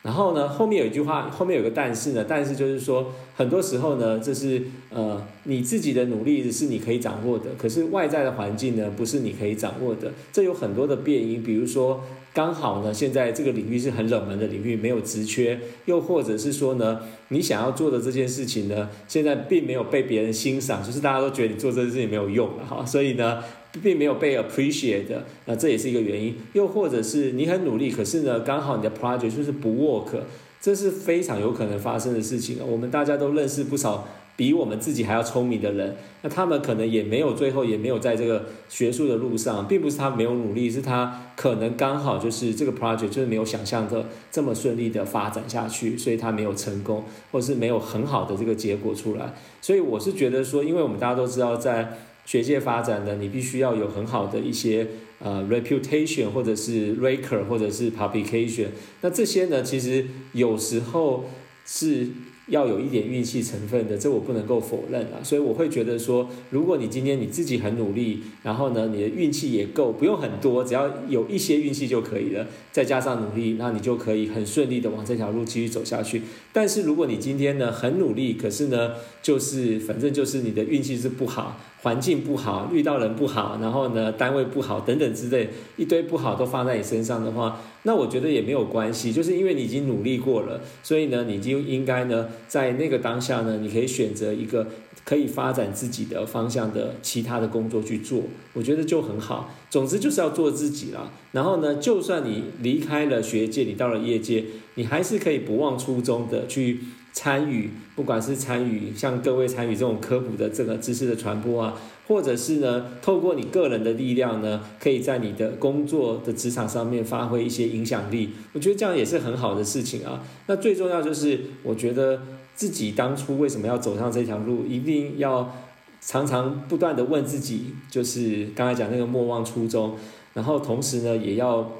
然后呢，后面有一句话，后面有个但是呢，但是就是说，很多时候呢，这是呃你自己的努力是你可以掌握的，可是外在的环境呢不是你可以掌握的。这有很多的变因，比如说。刚好呢，现在这个领域是很冷门的领域，没有职缺，又或者是说呢，你想要做的这件事情呢，现在并没有被别人欣赏，就是大家都觉得你做这件事情没有用了哈，所以呢，并没有被 appreciate，那这也是一个原因。又或者是你很努力，可是呢，刚好你的 project 就是不 work，这是非常有可能发生的事情。我们大家都认识不少。比我们自己还要聪明的人，那他们可能也没有最后也没有在这个学术的路上，并不是他没有努力，是他可能刚好就是这个 project 就是没有想象的这么顺利的发展下去，所以他没有成功，或是没有很好的这个结果出来。所以我是觉得说，因为我们大家都知道，在学界发展呢，你必须要有很好的一些呃 reputation，或者是 record，或者是 publication。那这些呢，其实有时候是。要有一点运气成分的，这我不能够否认啊。所以我会觉得说，如果你今天你自己很努力，然后呢，你的运气也够，不用很多，只要有一些运气就可以了，再加上努力，那你就可以很顺利的往这条路继续走下去。但是如果你今天呢很努力，可是呢就是反正就是你的运气是不好，环境不好，遇到人不好，然后呢单位不好等等之类一堆不好都放在你身上的话，那我觉得也没有关系，就是因为你已经努力过了，所以呢你就应该呢在那个当下呢，你可以选择一个可以发展自己的方向的其他的工作去做，我觉得就很好。总之就是要做自己啦。然后呢，就算你离开了学界，你到了业界，你还是可以不忘初衷的去参与，不管是参与像各位参与这种科普的这个知识的传播啊，或者是呢，透过你个人的力量呢，可以在你的工作的职场上面发挥一些影响力。我觉得这样也是很好的事情啊。那最重要就是，我觉得自己当初为什么要走上这条路，一定要常常不断的问自己，就是刚才讲那个莫忘初衷。然后同时呢，也要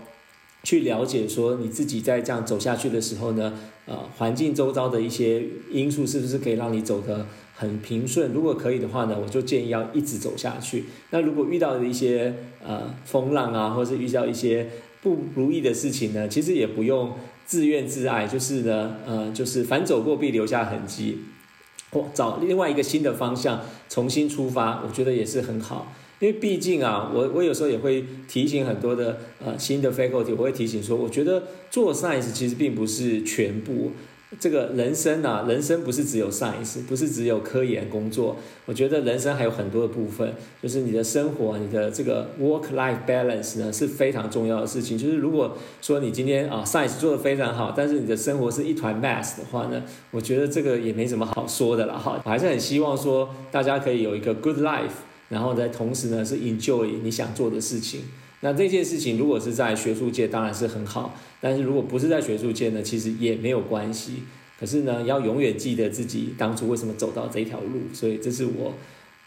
去了解说你自己在这样走下去的时候呢，呃，环境周遭的一些因素是不是可以让你走得很平顺？如果可以的话呢，我就建议要一直走下去。那如果遇到的一些呃风浪啊，或是遇到一些不如意的事情呢，其实也不用自怨自艾，就是呢，呃，就是反走过必留下痕迹，或找另外一个新的方向重新出发，我觉得也是很好。因为毕竟啊，我我有时候也会提醒很多的呃新的 faculty，我会提醒说，我觉得做 science 其实并不是全部，这个人生啊，人生不是只有 science，不是只有科研工作，我觉得人生还有很多的部分，就是你的生活，你的这个 work life balance 呢是非常重要的事情。就是如果说你今天啊 science 做的非常好，但是你的生活是一团 mess 的话呢，我觉得这个也没什么好说的了哈。我还是很希望说大家可以有一个 good life。然后在，同时呢是 enjoy 你想做的事情。那这件事情如果是在学术界，当然是很好；但是如果不是在学术界呢，其实也没有关系。可是呢，要永远记得自己当初为什么走到这条路。所以这是我。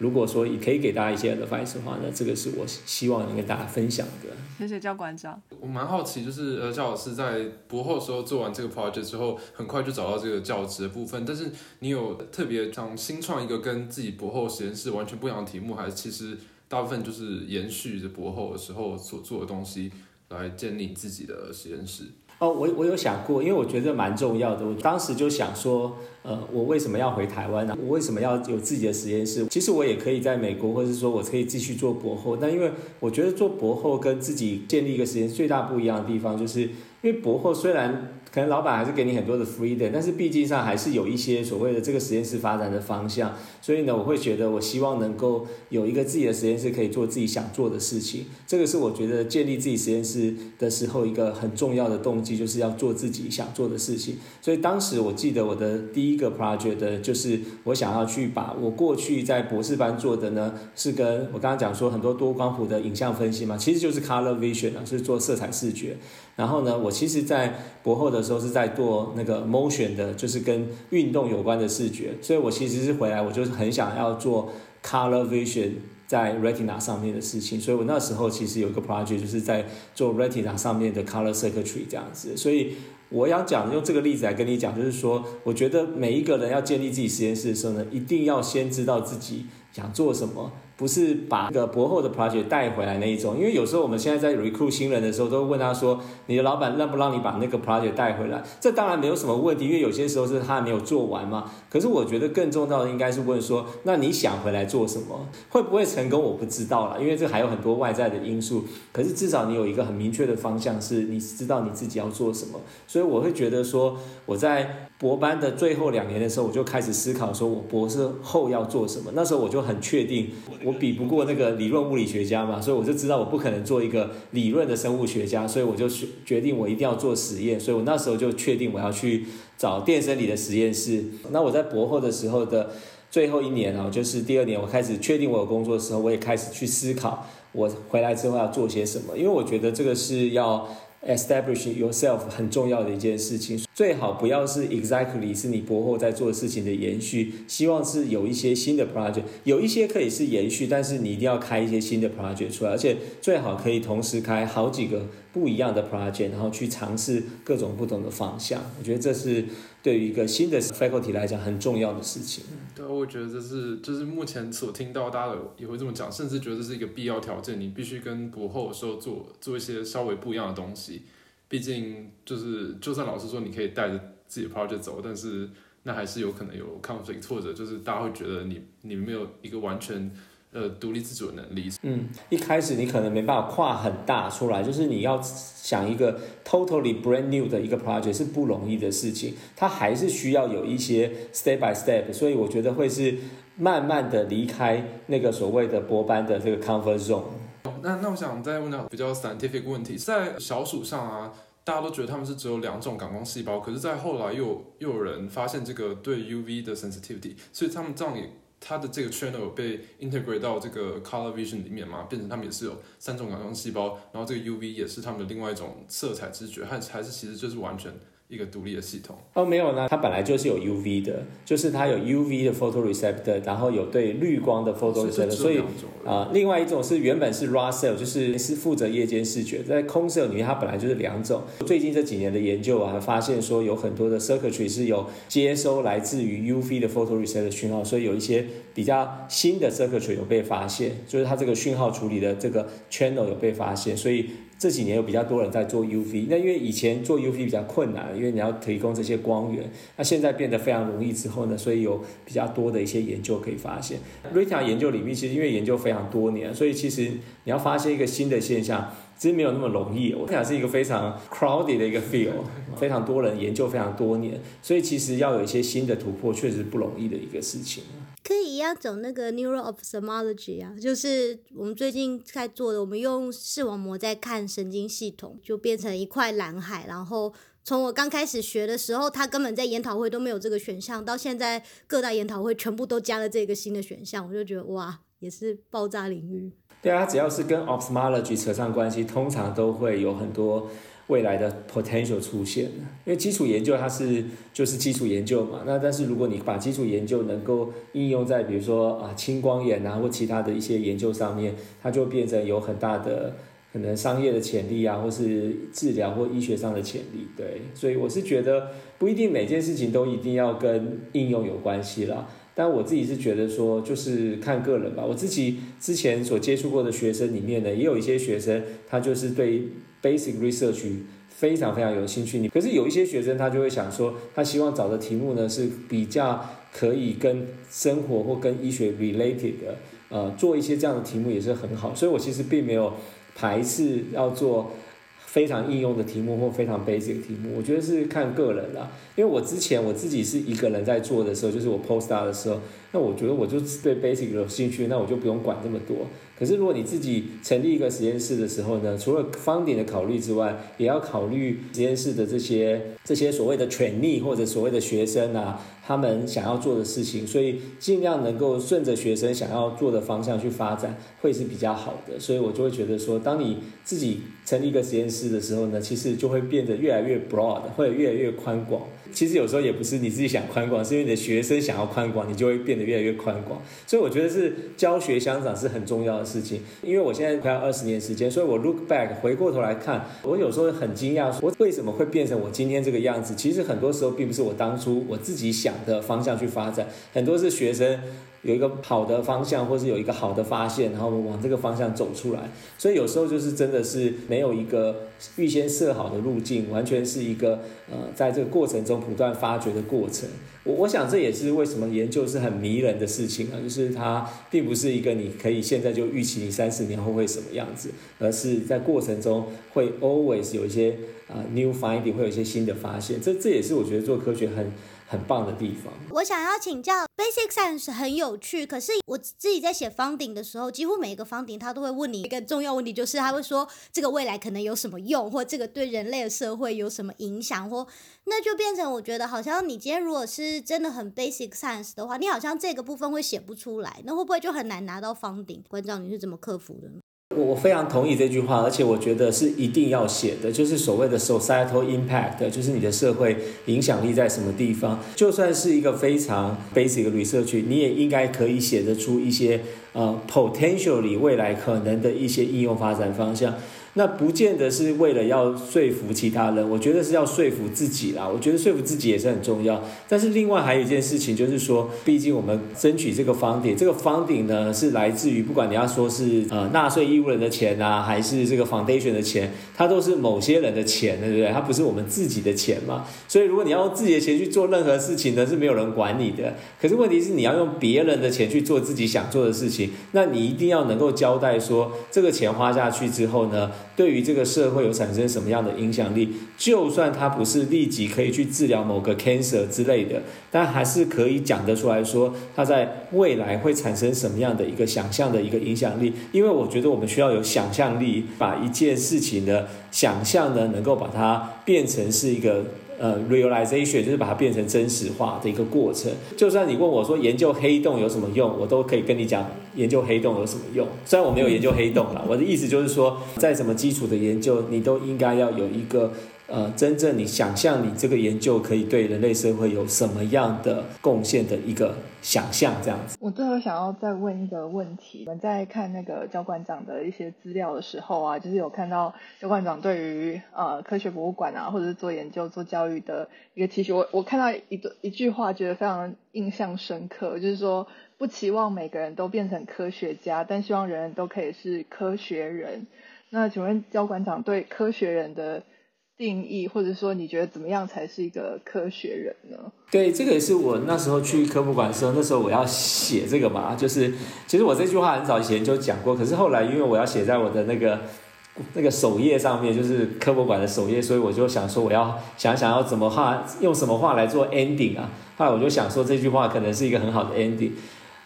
如果说也可以给大家一些 advice 的话，那这个是我希望能跟大家分享的。谢谢教馆长。我蛮好奇，就是呃，教老师在博后时候做完这个 project 之后，很快就找到这个教职的部分。但是你有特别想新创一个跟自己博后实验室完全不一样的题目，还是其实大部分就是延续着博后的时候所做的东西来建立自己的实验室？哦，我我有想过，因为我觉得蛮重要的。我当时就想说，呃，我为什么要回台湾呢？我为什么要有自己的实验室？其实我也可以在美国，或者是说我可以继续做博后。但因为我觉得做博后跟自己建立一个实验最大不一样的地方，就是因为博后虽然。可能老板还是给你很多的 freedom，但是毕竟上还是有一些所谓的这个实验室发展的方向，所以呢，我会觉得我希望能够有一个自己的实验室，可以做自己想做的事情。这个是我觉得建立自己实验室的时候一个很重要的动机，就是要做自己想做的事情。所以当时我记得我的第一个 project 就是我想要去把我过去在博士班做的呢，是跟我刚刚讲说很多多光谱的影像分析嘛，其实就是 color vision 啊，是做色彩视觉。然后呢，我其实，在博后的时候是在做那个 motion 的，就是跟运动有关的视觉，所以我其实是回来，我就是很想要做 color vision 在 retina 上面的事情，所以我那时候其实有一个 project 就是在做 retina 上面的 color circuitry 这样子，所以我要讲用这个例子来跟你讲，就是说，我觉得每一个人要建立自己实验室的时候呢，一定要先知道自己想做什么。不是把那个博后的 project 带回来那一种，因为有时候我们现在在 recruit 新人的时候，都会问他说：“你的老板让不让你把那个 project 带回来？”这当然没有什么问题，因为有些时候是他还没有做完嘛。可是我觉得更重要的应该是问说：“那你想回来做什么？会不会成功？我不知道了，因为这还有很多外在的因素。可是至少你有一个很明确的方向，是你知道你自己要做什么。所以我会觉得说，我在博班的最后两年的时候，我就开始思考说我博士后要做什么。那时候我就很确定我。比不过那个理论物理学家嘛，所以我就知道我不可能做一个理论的生物学家，所以我就决定我一定要做实验，所以我那时候就确定我要去找电生理的实验室。那我在博后的时候的最后一年啊，就是第二年，我开始确定我有工作的时候，我也开始去思考我回来之后要做些什么，因为我觉得这个是要 establish yourself 很重要的一件事情，最好不要是 exactly 是你博后在做事情的延续，希望是有一些新的 project，有一些可以是延续，但是你一定要开一些新的 project 出来，而且最好可以同时开好几个不一样的 project，然后去尝试各种不同的方向。我觉得这是对于一个新的 faculty 来讲很重要的事情。对，我觉得这是就是目前所听到大家也会这么讲，甚至觉得这是一个必要条件，你必须跟博后的时候做做一些稍微不一样的东西。毕竟就是就算老师说你可以带着自己的 project 走，但是那还是有可能有 conflict，或者就是大家会觉得你你没有一个完全呃独立自主的能力。嗯，一开始你可能没办法跨很大出来，就是你要想一个 totally brand new 的一个 project 是不容易的事情，它还是需要有一些 step by step，所以我觉得会是慢慢的离开那个所谓的博班的这个 comfort zone。那那我想再问到比较 scientific 问题，在小鼠上啊，大家都觉得他们是只有两种感光细胞，可是，在后来又又有人发现这个对 UV 的 sensitivity，所以他们这样也它的这个 channel 被 integrate 到这个 color vision 里面嘛，变成他们也是有三种感光细胞，然后这个 UV 也是他们的另外一种色彩知觉，还还是其实就是完全。一个独立的系统哦，没有呢，它本来就是有 UV 的，就是它有 UV 的 photoreceptor，然后有对绿光的 photoreceptor，所以啊，另外一种是原本是 raw cell，就是是负责夜间视觉，在空 cell 里面它本来就是两种。最近这几年的研究啊，发现说有很多的 circuitry 是有接收来自于 UV 的 photoreceptor 讯号，所以有一些比较新的 circuitry 有被发现，就是它这个讯号处理的这个 channel 有被发现，所以。这几年有比较多人在做 UV，那因为以前做 UV 比较困难，因为你要提供这些光源，那现在变得非常容易之后呢，所以有比较多的一些研究可以发现。Rita 研究领域其实因为研究非常多年，所以其实你要发现一个新的现象，其实没有那么容易。我想是一个非常 crowded 的一个 field，非常多人研究非常多年，所以其实要有一些新的突破，确实不容易的一个事情。可以一样走那个 neural ophthalmology 啊，就是我们最近在做的，我们用视网膜在看神经系统，就变成一块蓝海。然后从我刚开始学的时候，他根本在研讨会都没有这个选项，到现在各大研讨会全部都加了这个新的选项，我就觉得哇，也是爆炸领域。对啊，只要是跟 ophthalmology 扯上关系，通常都会有很多。未来的 potential 出现因为基础研究它是就是基础研究嘛，那但是如果你把基础研究能够应用在比如说啊青光眼啊或其他的一些研究上面，它就变成有很大的可能商业的潜力啊，或是治疗或医学上的潜力。对，所以我是觉得不一定每件事情都一定要跟应用有关系啦。但我自己是觉得说，就是看个人吧。我自己之前所接触过的学生里面呢，也有一些学生他就是对。Basic research 非常非常有兴趣，你可是有一些学生他就会想说，他希望找的题目呢是比较可以跟生活或跟医学 related 的，呃，做一些这样的题目也是很好，所以我其实并没有排斥要做。非常应用的题目或非常 basic 题目，我觉得是看个人啦。因为我之前我自己是一个人在做的时候，就是我 postdoc 的时候，那我觉得我就对 basic 有兴趣，那我就不用管这么多。可是如果你自己成立一个实验室的时候呢，除了 funding 的考虑之外，也要考虑实验室的这些这些所谓的权利或者所谓的学生啊。他们想要做的事情，所以尽量能够顺着学生想要做的方向去发展，会是比较好的。所以我就会觉得说，当你自己成立一个实验室的时候呢，其实就会变得越来越 broad，会越来越宽广。其实有时候也不是你自己想宽广，是因为你的学生想要宽广，你就会变得越来越宽广。所以我觉得是教学相长是很重要的事情。因为我现在快要二十年时间，所以我 look back 回过头来看，我有时候很惊讶，我为什么会变成我今天这个样子？其实很多时候并不是我当初我自己想的方向去发展，很多是学生。有一个好的方向，或是有一个好的发现，然后往这个方向走出来。所以有时候就是真的是没有一个预先设好的路径，完全是一个呃，在这个过程中不断发掘的过程。我我想这也是为什么研究是很迷人的事情啊，就是它并不是一个你可以现在就预期你三十年后会什么样子，而是在过程中会 always 有一些啊 new finding，会有一些新的发现。这这也是我觉得做科学很。很棒的地方。我想要请教，Basic Science 很有趣，可是我自己在写方顶的时候，几乎每一个方顶他都会问你一个重要问题，就是他会说这个未来可能有什么用，或这个对人类的社会有什么影响，或那就变成我觉得好像你今天如果是真的很 Basic Science 的话，你好像这个部分会写不出来，那会不会就很难拿到方顶？关照你是怎么克服的呢？我我非常同意这句话，而且我觉得是一定要写的，就是所谓的 societal impact，就是你的社会影响力在什么地方。就算是一个非常 basic 的 research，你也应该可以写得出一些呃 potentially 未来可能的一些应用发展方向。那不见得是为了要说服其他人，我觉得是要说服自己啦。我觉得说服自己也是很重要。但是另外还有一件事情，就是说，毕竟我们争取这个方顶，这个方顶呢是来自于不管你要说是呃纳税义务人的钱呐，还是这个 foundation 的钱，它都是某些人的钱，对不对？它不是我们自己的钱嘛。所以如果你要用自己的钱去做任何事情呢，是没有人管你的。可是问题是你要用别人的钱去做自己想做的事情，那你一定要能够交代说，这个钱花下去之后呢？对于这个社会有产生什么样的影响力？就算它不是立即可以去治疗某个 cancer 之类的，但还是可以讲得出来说，它在未来会产生什么样的一个想象的一个影响力。因为我觉得我们需要有想象力，把一件事情的想象呢，能够把它变成是一个。呃，realization 就是把它变成真实化的一个过程。就算你问我说研究黑洞有什么用，我都可以跟你讲研究黑洞有什么用。虽然我没有研究黑洞了，我的意思就是说，在什么基础的研究，你都应该要有一个。呃，真正你想象你这个研究可以对人类社会有什么样的贡献的一个想象，这样子。我最后想要再问一个问题：我们在看那个教馆长的一些资料的时候啊，就是有看到教馆长对于呃科学博物馆啊，或者是做研究、做教育的一个期许。我我看到一个一句话，觉得非常印象深刻，就是说不期望每个人都变成科学家，但希望人人都可以是科学人。那请问教馆长对科学人的？定义，或者说你觉得怎么样才是一个科学人呢？对，这个也是我那时候去科普馆的时候，那时候我要写这个嘛，就是其实我这句话很早以前就讲过，可是后来因为我要写在我的那个那个首页上面，就是科普馆的首页，所以我就想说我要想想要怎么话用什么话来做 ending 啊。后来我就想说这句话可能是一个很好的 ending。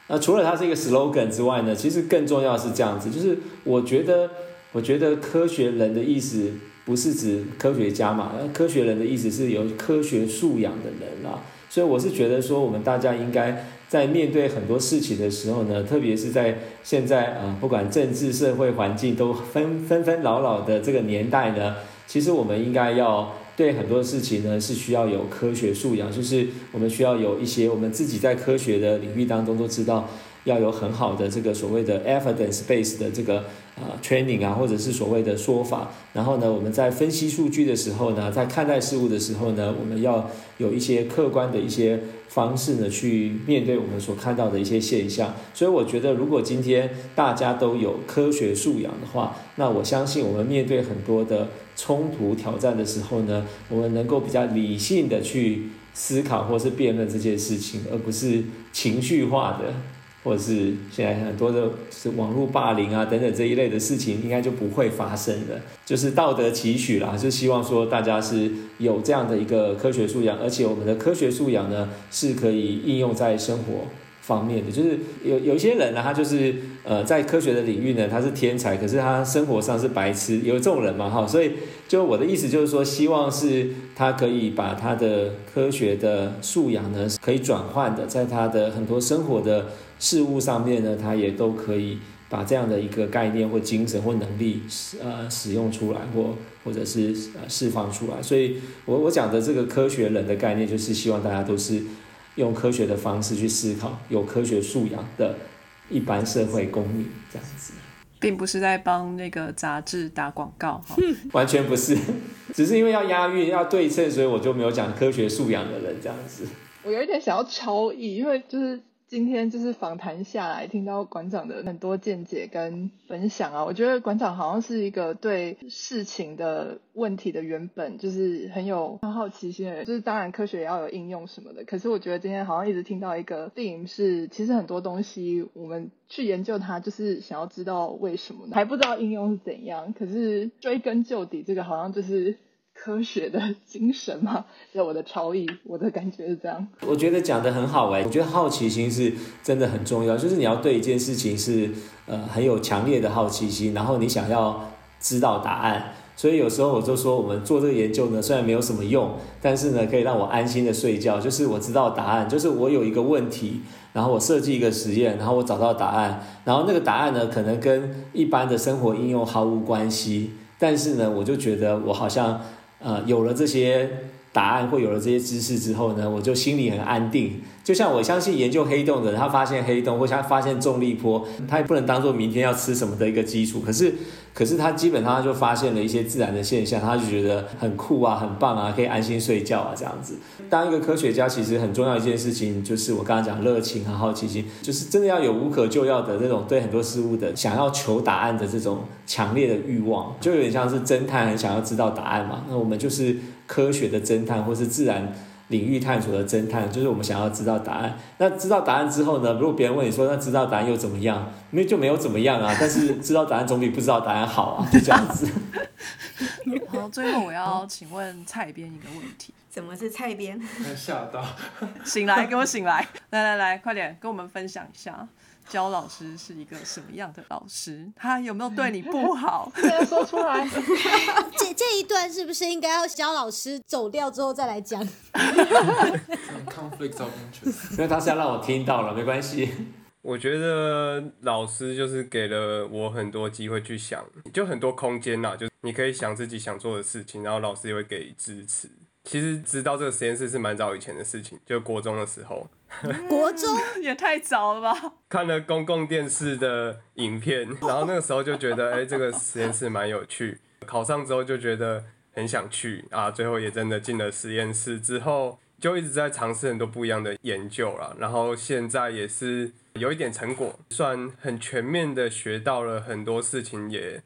那除了它是一个 slogan 之外呢，其实更重要是这样子，就是我觉得我觉得科学人的意思。不是指科学家嘛？科学人的意思是有科学素养的人啊，所以我是觉得说，我们大家应该在面对很多事情的时候呢，特别是在现在啊，不管政治、社会环境都纷纷纷扰扰的这个年代呢，其实我们应该要对很多事情呢是需要有科学素养，就是我们需要有一些我们自己在科学的领域当中都知道。要有很好的这个所谓的 evidence base 的这个呃 training 啊，或者是所谓的说法。然后呢，我们在分析数据的时候呢，在看待事物的时候呢，我们要有一些客观的一些方式呢，去面对我们所看到的一些现象。所以我觉得，如果今天大家都有科学素养的话，那我相信我们面对很多的冲突挑战的时候呢，我们能够比较理性的去思考或是辩论这件事情，而不是情绪化的。或者是现在很多的是网络霸凌啊等等这一类的事情，应该就不会发生了。就是道德期许啦，就希望说大家是有这样的一个科学素养，而且我们的科学素养呢是可以应用在生活。方面的就是有有一些人呢，他就是呃在科学的领域呢，他是天才，可是他生活上是白痴，有这种人嘛哈，所以就我的意思就是说，希望是他可以把他的科学的素养呢，可以转换的，在他的很多生活的事物上面呢，他也都可以把这样的一个概念或精神或能力呃使用出来，或或者是呃释放出来。所以我我讲的这个科学人的概念，就是希望大家都是。用科学的方式去思考，有科学素养的一般社会公民这样子，并不是在帮那个杂志打广告哈，完全不是，只是因为要押韵要对称，所以我就没有讲科学素养的人这样子。我有一点想要超译，因为就是。今天就是访谈下来，听到馆长的很多见解跟分享啊，我觉得馆长好像是一个对事情的问题的原本就是很有好奇心的人。就是当然科学也要有应用什么的，可是我觉得今天好像一直听到一个定是，其实很多东西我们去研究它，就是想要知道为什么，还不知道应用是怎样。可是追根究底，这个好像就是。科学的精神嘛，就我的超意，我的感觉是这样。我觉得讲的很好哎，我觉得好奇心是真的很重要，就是你要对一件事情是呃很有强烈的好奇心，然后你想要知道答案，所以有时候我就说，我们做这个研究呢，虽然没有什么用，但是呢，可以让我安心的睡觉。就是我知道答案，就是我有一个问题，然后我设计一个实验，然后我找到答案，然后那个答案呢，可能跟一般的生活应用毫无关系，但是呢，我就觉得我好像呃有了这些答案，或有了这些知识之后呢，我就心里很安定。就像我相信研究黑洞的人，他发现黑洞或他发现重力波，他也不能当做明天要吃什么的一个基础。可是，可是他基本上就发现了一些自然的现象，他就觉得很酷啊，很棒啊，可以安心睡觉啊，这样子。当一个科学家，其实很重要一件事情，就是我刚刚讲热情和好奇心，就是真的要有无可救药的那种对很多事物的想要求答案的这种强烈的欲望，就有点像是侦探很想要知道答案嘛。那我们就是科学的侦探，或是自然。领域探索的侦探，就是我们想要知道答案。那知道答案之后呢？如果别人问你说，那知道答案又怎么样？那就没有怎么样啊。但是知道答案总比不知道答案好啊，就这样子。好，最后我要请问蔡编一个问题：怎么是蔡编？吓到！醒来，给我醒来！来来来，快点跟我们分享一下。焦老师是一个什么样的老师？他有没有对你不好？说出来。这这一段是不是应该要焦老师走掉之后再来讲？因为他是要让我听到了，没关系。我觉得老师就是给了我很多机会去想，就很多空间呐，就你可以想自己想做的事情，然后老师也会给支持。其实知道这个实验室是蛮早以前的事情，就国中的时候。国中 也太早了吧？看了公共电视的影片，然后那个时候就觉得，哎，这个实验室蛮有趣。考上之后就觉得很想去啊，最后也真的进了实验室。之后就一直在尝试很多不一样的研究了，然后现在也是有一点成果，算很全面的学到了很多事情，也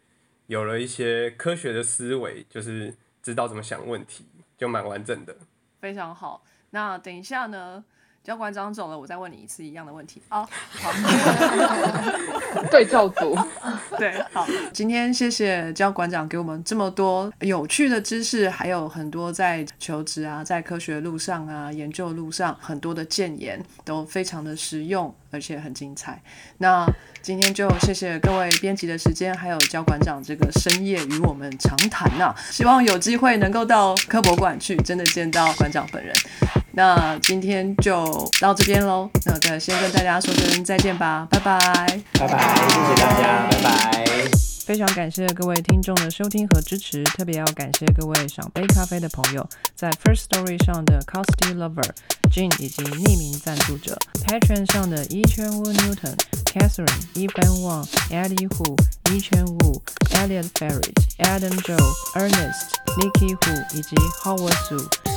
有了一些科学的思维，就是知道怎么想问题。就蛮完整的，非常好。那等一下呢，教馆长走了，我再问你一次一样的问题啊。好，对照组，对，好。今天谢谢教馆长给我们这么多有趣的知识，还有很多在求职啊，在科学路上啊，研究路上很多的建言，都非常的实用，而且很精彩。那。今天就谢谢各位编辑的时间，还有教馆长这个深夜与我们长谈呐。希望有机会能够到科博馆去，真的见到馆长本人。那今天就到这边喽，那再先跟大家说声再见吧，拜拜，拜拜，谢谢大家，拜拜。非常感谢各位听众的收听和支持，特别要感谢各位赏杯咖啡的朋友，在 First Story 上的 Costy Lover、Jean 以及匿名赞助者 p a t r o n 上的 Yi Chen Wu Newton、Catherine、Evan Wang、Eddie Hu、E 圈 Wu、Elliot Ferret、Adam Joe、Ernest、Nikki Hu 以及 Howard Su。